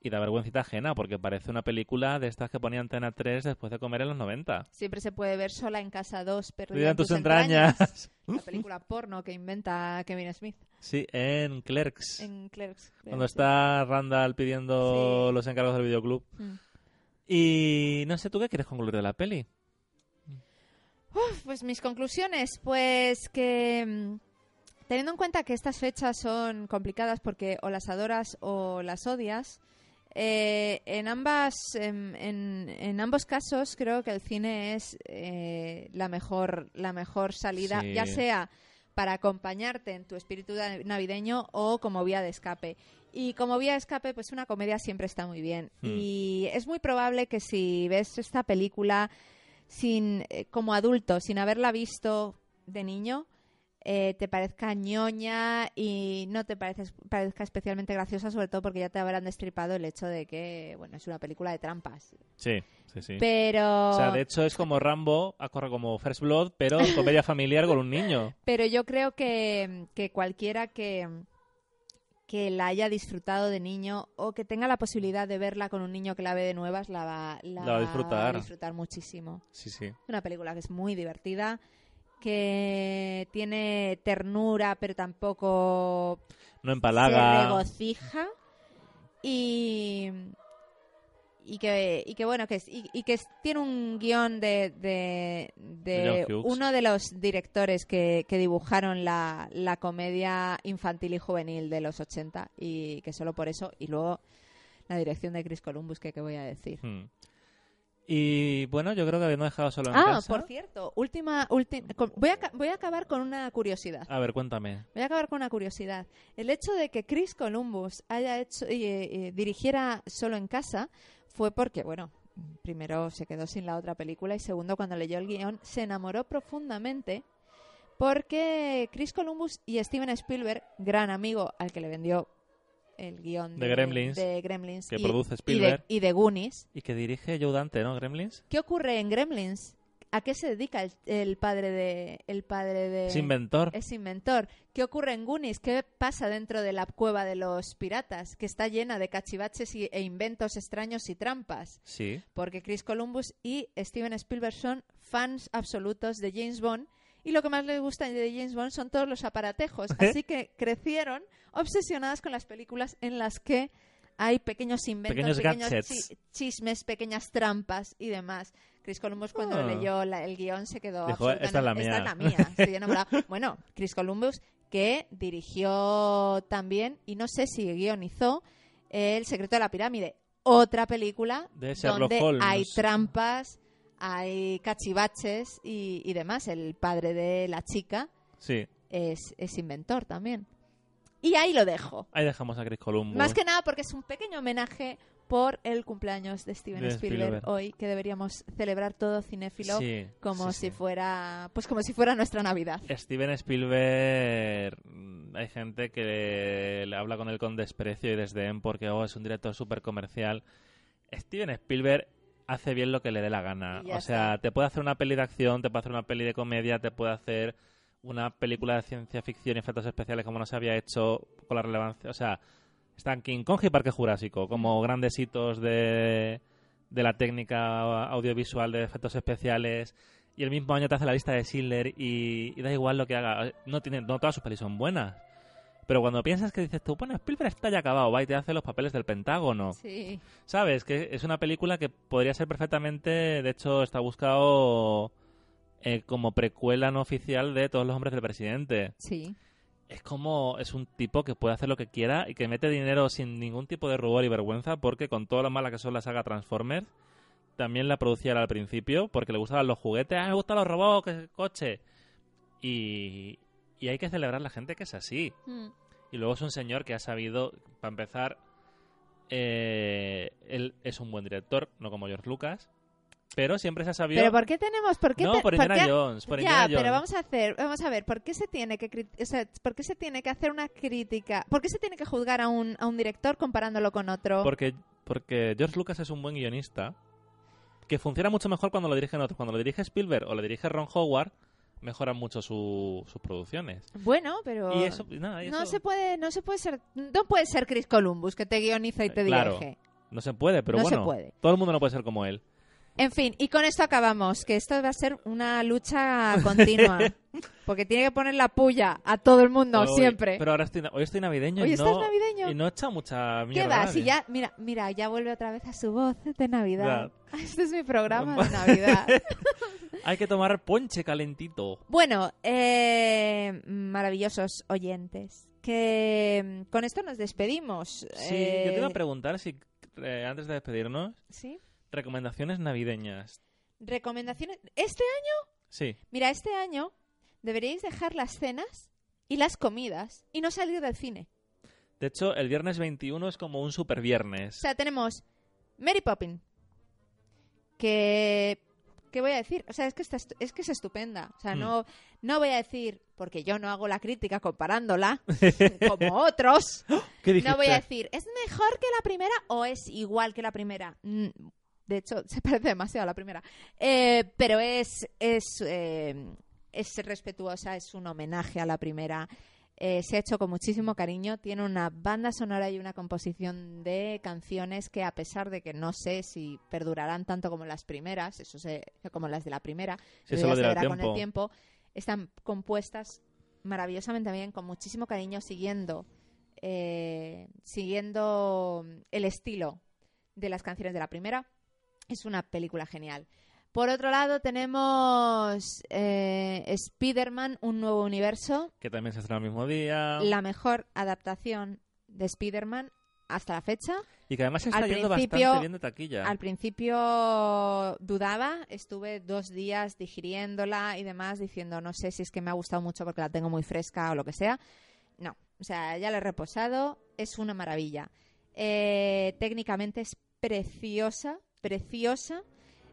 y da vergüencita ajena porque parece una película de estas que ponía Antena 3 después de comer en los 90 Siempre se puede ver sola en casa 2, Perdida en tus entrañas. La película porno que inventa Kevin Smith sí en Clerks en Clerks. cuando sí. está Randall pidiendo Sí. los encargos del videoclub Mm. y no sé tú qué quieres concluir de la peli Uf, pues mis conclusiones, pues que mm, teniendo en cuenta que estas fechas son complicadas porque o las adoras o las odias, eh, en ambas, en, en- en ambos casos creo que el cine es eh, la mejor, la mejor salida, Sí. ya sea para acompañarte en tu espíritu navideño o como vía de escape. Y como vía de escape, pues una comedia siempre está muy bien. Hmm. Y es muy probable que si ves esta película sin, eh, como adulto, sin haberla visto de niño, eh, te parezca ñoña y no te parece- parezca especialmente graciosa, sobre todo porque ya te habrán destripado el hecho de que, bueno, es una película de trampas. Sí, sí, sí. Pero, O sea, de hecho es como Rambo, a correr como First Blood, pero comedia familiar con un niño. pero yo creo que, que cualquiera que, que la haya disfrutado de niño o que tenga la posibilidad de verla con un niño que la ve de nuevas, la va, la La va a disfrutar. muchísimo. Sí, sí. Una película que es muy divertida, que tiene ternura, pero tampoco No se empalaga. regocija y y que, y que bueno que es- y, y que tiene un guion de, de, uno de los directores que, que dibujaron la, la comedia infantil y juvenil de los 80 y que solo por eso y luego la dirección de Chris Columbus que qué voy a decir Hmm. Y bueno, yo creo que habiendo dejado solo en ah casa. por cierto última voy a voy a acabar con una curiosidad A ver, cuéntame. Voy a acabar con una curiosidad. El hecho de que Chris Columbus haya hecho y eh, eh, dirigiera solo en casa fue porque, bueno, primero se quedó sin la otra película y segundo, cuando leyó el guion, se enamoró profundamente porque Chris Columbus y Steven Spielberg, gran amigo al que le vendió el guion De Gremlins, de Gremlins que y, produce y de, Spielberg. y de Goonies. Y que dirige Joe Dante, ¿no? Gremlins. ¿Qué ocurre en Gremlins? ¿A qué se dedica el, el padre de el padre de Es inventor. es inventor. ¿Qué ocurre en Goonies? ¿Qué pasa dentro de la cueva de los piratas? Que está llena de cachivaches y- e inventos extraños y trampas. Sí. Porque Chris Columbus y Steven Spielberg son fans absolutos de James Bond. Y lo que más les gusta de James Bond son todos los aparatejos. Así que crecieron obsesionadas con las películas en las que hay pequeños inventos, Pequeños pequeños, gadgets. chi- chismes, pequeñas trampas y demás. Chris Columbus cuando Ah. leyó la- el guion se quedó Dijo, "Esta es la mía". Esta es la mía. Estoy enamorada. bueno, Chris Columbus que dirigió también y no sé si guionizó El secreto de la pirámide, otra película De donde Holmes. hay trampas, hay cachivaches y, y demás. El padre de la chica Sí. es, es inventor también. Y ahí lo dejo. Ahí dejamos a Chris Columbus. Más que nada porque es un pequeño homenaje por el cumpleaños de Steven De Spielberg, Spielberg. hoy, que deberíamos celebrar todo cinéfilo Sí, como sí, si sí. fuera pues como si fuera nuestra Navidad. Steven Spielberg, mm, hay gente que le habla con él con desprecio y desdén porque oh, es un director súper comercial. Steven Spielberg hace bien lo que le dé la gana. Ya O sea, está. te puede hacer una peli de acción, te puede hacer una peli de comedia, te puede hacer una película de ciencia ficción y efectos especiales como no se había hecho con la relevancia. O sea, están King Kong y Parque Jurásico como grandes hitos de, de la técnica audiovisual de efectos especiales y el mismo año te hace la lista de Schindler y, y da igual lo que haga. No, tiene, no todas sus pelis son buenas. Pero cuando piensas que dices tú, bueno, Spielberg está ya acabado, va y te hace los papeles del Pentágono. Sí. ¿Sabes? Que es una película que podría ser perfectamente, de hecho, está buscado eh, como precuela no oficial de Todos los hombres del presidente. Sí. Es como, es un tipo que puede hacer lo que quiera y que mete dinero sin ningún tipo de rubor y vergüenza porque con todo lo mala que son la saga Transformers, también la producía al principio porque le gustaban los juguetes, ah, me gustan los robots, que coche. Y, y hay que celebrar la gente que es así. Mm. Y luego es un señor que ha sabido, para empezar, eh, él es un buen director, no como George Lucas, pero siempre se ha sabido... Pero ¿por qué tenemos por qué no, te- por Indiana qué- Jones, por ya, Indiana Jones. pero vamos a hacer, vamos a ver, ¿por qué se tiene que cri- o sea, por qué se tiene que hacer una crítica? ¿Por qué se tiene que juzgar a un, a un director comparándolo con otro? Porque, porque George Lucas es un buen guionista que funciona mucho mejor cuando lo dirigen otros. Cuando lo dirige Spielberg o lo dirige Ron Howard, mejoran mucho su- sus producciones. Bueno, pero Y eso, nada, y no eso- se puede, no se puede ser, no puede ser Chris Columbus que te guioniza y te Claro. dirige. no se puede, pero No se bueno, puede. todo el mundo no puede ser como él. En fin, y con esto acabamos, que esto va a ser una lucha continua, porque tiene que poner la puya a todo el mundo Hoy- siempre. Pero ahora estoy, hoy estoy navideño Hoy y estás no, navideño. y no he echado mucha mierda. ¿Qué va? Si ya, mira, mira, ya vuelve otra vez a su voz de Navidad. Ya. Este es mi programa de Navidad. Hay que tomar ponche calentito. Bueno, eh, maravillosos oyentes, que mm, con esto nos despedimos. Sí, Eh, yo te iba a preguntar si eh, antes de despedirnos, ¿Sí? Recomendaciones navideñas. Recomendaciones. ¿Este año? Sí, Mira, este año deberíais dejar las cenas y las comidas y no salir del cine. de hecho, el viernes 21 es como un super O viernes. sea, tenemos Mary Poppins, que... ¿Qué voy a decir? O sea, es que, es, que es estupenda. O sea, Hmm. no, no voy a decir, porque yo no hago la crítica comparándola, como otros, ¿Qué no voy a decir, ¿es mejor que la primera o es igual que la primera? Mm, De hecho, se parece demasiado a la primera. Eh, pero es, es, eh, es respetuosa, es un homenaje a la primera. Eh, se ha hecho con muchísimo cariño. Tiene una banda sonora y una composición de canciones que, a pesar de que no sé si perdurarán tanto como las primeras, eso se, como las de la primera, Sí, eso solo ya se verá con el tiempo. tiempo, están compuestas maravillosamente bien, con muchísimo cariño, siguiendo, eh, siguiendo el estilo de las canciones de la primera. Es una película genial. Por otro lado, tenemos eh, Spider-Man, un nuevo universo, Que también se estrena el mismo día. la mejor adaptación de Spider-Man hasta la fecha. Y que además se está al yendo bastante bien de taquilla. Al principio dudaba, estuve dos días digiriéndola y demás, diciendo no sé si es que me ha gustado mucho porque la tengo muy fresca o lo que sea. No, o sea, ya la he reposado, es una maravilla. Eh, técnicamente es preciosa, preciosa.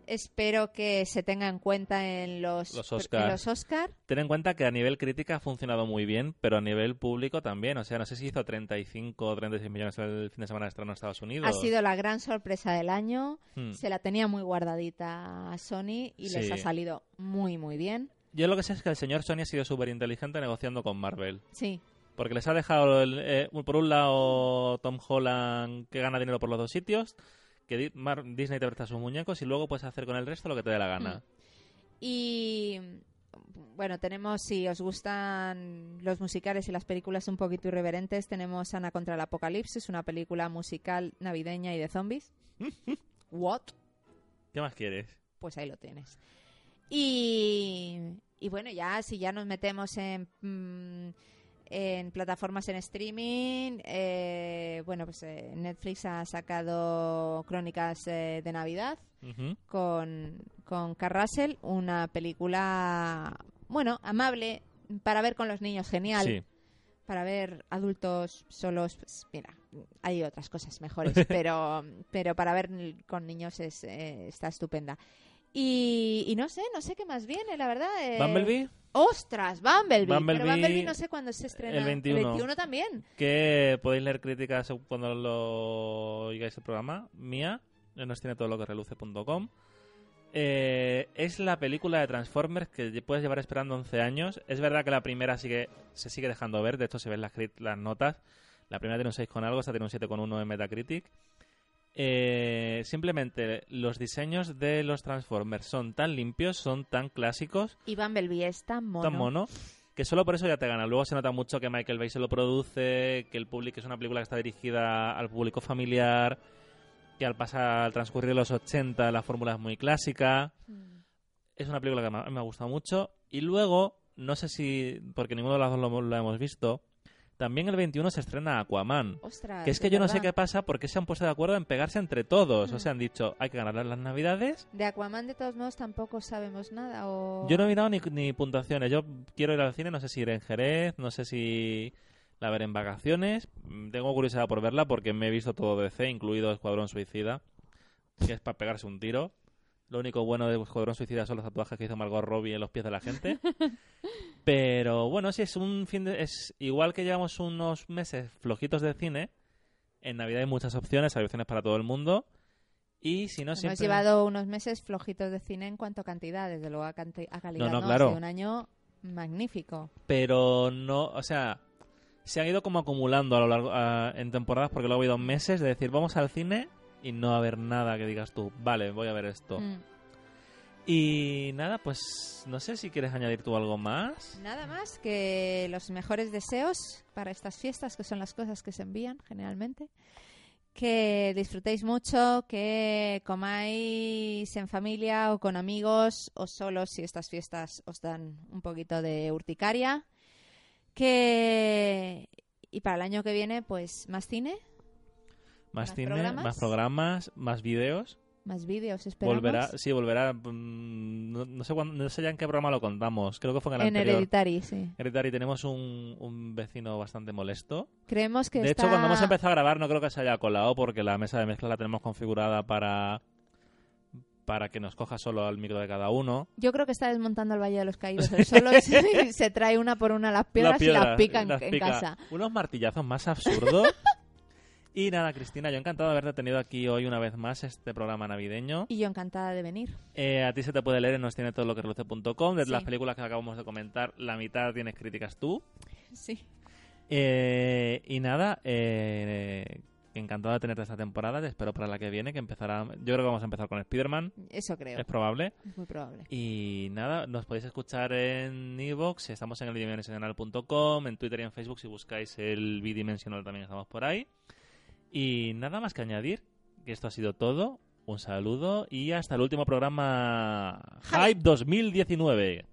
Espero que se tenga en cuenta en los, Los en Oscar. los Oscar. Ten en cuenta que a nivel crítica ha funcionado muy bien, pero a nivel público también. O sea, no sé si hizo 35 o 36 millones el fin de semana de estreno en Estados Unidos. Ha sido la gran sorpresa del año. Hmm. Se la tenía muy guardadita a Sony y les ha salido muy, muy bien. Yo lo que sé es que el señor Sony ha sido súper inteligente negociando con Marvel. Sí, Porque les ha dejado, el- eh, por un lado, Tom Holland que gana dinero por los dos sitios, que Disney te presta sus muñecos y luego puedes hacer con el resto lo que te dé la gana. Y bueno, tenemos, si os gustan los musicales y las películas un poquito irreverentes, tenemos Ana contra el Apocalipsis, una película musical navideña y de zombies. What? ¿Qué más quieres? Pues ahí lo tienes. Y, y bueno, ya si ya nos metemos en, mm, en plataformas en streaming, eh, bueno, pues eh, Netflix ha sacado Crónicas eh, de Navidad con, con Carl Russell, una película, bueno, amable para ver con los niños, genial. Sí. Para ver adultos solos, pues mira, hay otras cosas mejores, pero, pero para ver con niños es, eh, está estupenda. Y, y no sé, no sé qué más viene, la verdad. eh, ¿Bumblebee? ¡Ostras! Bumblebee. Bumblebee, Pero Bumblebee no sé cuándo se estrena. el 21. 21 también. Que podéis leer críticas cuando lo oigáis el programa. Mía, nos tiene todo lo que reluce.com. Eh, es la película de Transformers que puedes llevar esperando 11 años. Es verdad que la primera sigue, se sigue dejando ver, de hecho se ven las, las notas. La primera tiene un 6 con algo, esta tiene un 7,1 en Metacritic. Eh, simplemente los diseños de los Transformers son tan limpios, son tan clásicos Y Bumblebee es tan mono. tan mono que solo por eso ya te gana. Luego se nota mucho que Michael Bay se lo produce, que el público es una película que está dirigida al público familiar, que al pasar al transcurrir de los 80 la fórmula es muy clásica. Mm. Es una película que me ha, me ha gustado mucho. Y luego, no sé si, porque ninguno de los dos lo, lo hemos visto, también el 21 se estrena Aquaman. Ostras, Que es que yo no sé qué pasa porque se han puesto de acuerdo en pegarse entre todos. Mm. O sea, han dicho, hay que ganar las navidades. De Aquaman, de todos modos, tampoco sabemos nada. O... Yo no he mirado ni, ni puntuaciones. Yo quiero ir al cine, no sé si ir en Jerez, no sé si la ver en vacaciones. Mm, Tengo curiosidad por verla porque me he visto todo DC, incluido Escuadrón Suicida, que es para pegarse un tiro. Lo único bueno de Escuadrón Suicida son los tatuajes que hizo Margot Robbie en los pies de la gente. Pero bueno, sí, es un fin de... Es igual que llevamos unos meses flojitos de cine. En Navidad hay muchas opciones, hay opciones para todo el mundo. Y si no, Hemos siempre... llevado unos meses flojitos de cine en cuanto a cantidad, desde luego a, canti- a calidad. No, no, claro. un año magnífico. pero no, o sea, se han ido como acumulando a lo largo a- en temporadas porque luego ha habido meses de decir vamos al cine y no haber nada que digas tú, vale, voy a ver esto. Mm. Y nada, pues no sé si quieres añadir tú algo más. Nada más que los mejores deseos para estas fiestas, que son las cosas que se envían generalmente. Que disfrutéis mucho, que comáis en familia o con amigos o solos si estas fiestas os dan un poquito de urticaria. Que y para el año que viene, pues más cine. Más, ¿Más cine, programas? más programas, más vídeos. Más vídeos, esperamos. Volverá, sí, volverá. mm, No, no sé cuándo- no sé ya en qué programa lo contamos. Creo que fue en el en anterior. Hereditary, sí. Hereditary tenemos un, un vecino bastante molesto. Creemos que De está... hecho, cuando hemos empezado a grabar no creo que se haya colado porque la mesa de mezcla la tenemos configurada para para que nos coja solo al micro de cada uno. Yo creo que está desmontando el Valle de los Caídos. Él solo se, se trae una por una las piedras La y las pica en, las en pica. casa. Unos martillazos más absurdos. y nada, Cristina, yo encantado de haberte tenido aquí hoy una vez más este programa navideño. Y yo encantada de venir. Eh, a ti se te puede leer en nos tiene todo lo que reluce.com. De Sí. las películas que acabamos de comentar, la mitad tienes críticas tú. Sí. Eh, y nada, eh, encantado de tenerte esta temporada. Te espero para la que viene, que empezará. Yo creo que vamos a empezar con Spider-Man, Eso creo. es probable. Es muy probable. Y nada, nos podéis escuchar en Evox, estamos en el bidimensional.com, en Twitter y en Facebook, si buscáis el bidimensional también estamos por ahí. Y nada más que añadir, que esto ha sido todo. Un saludo y hasta el último programa Hype 2019.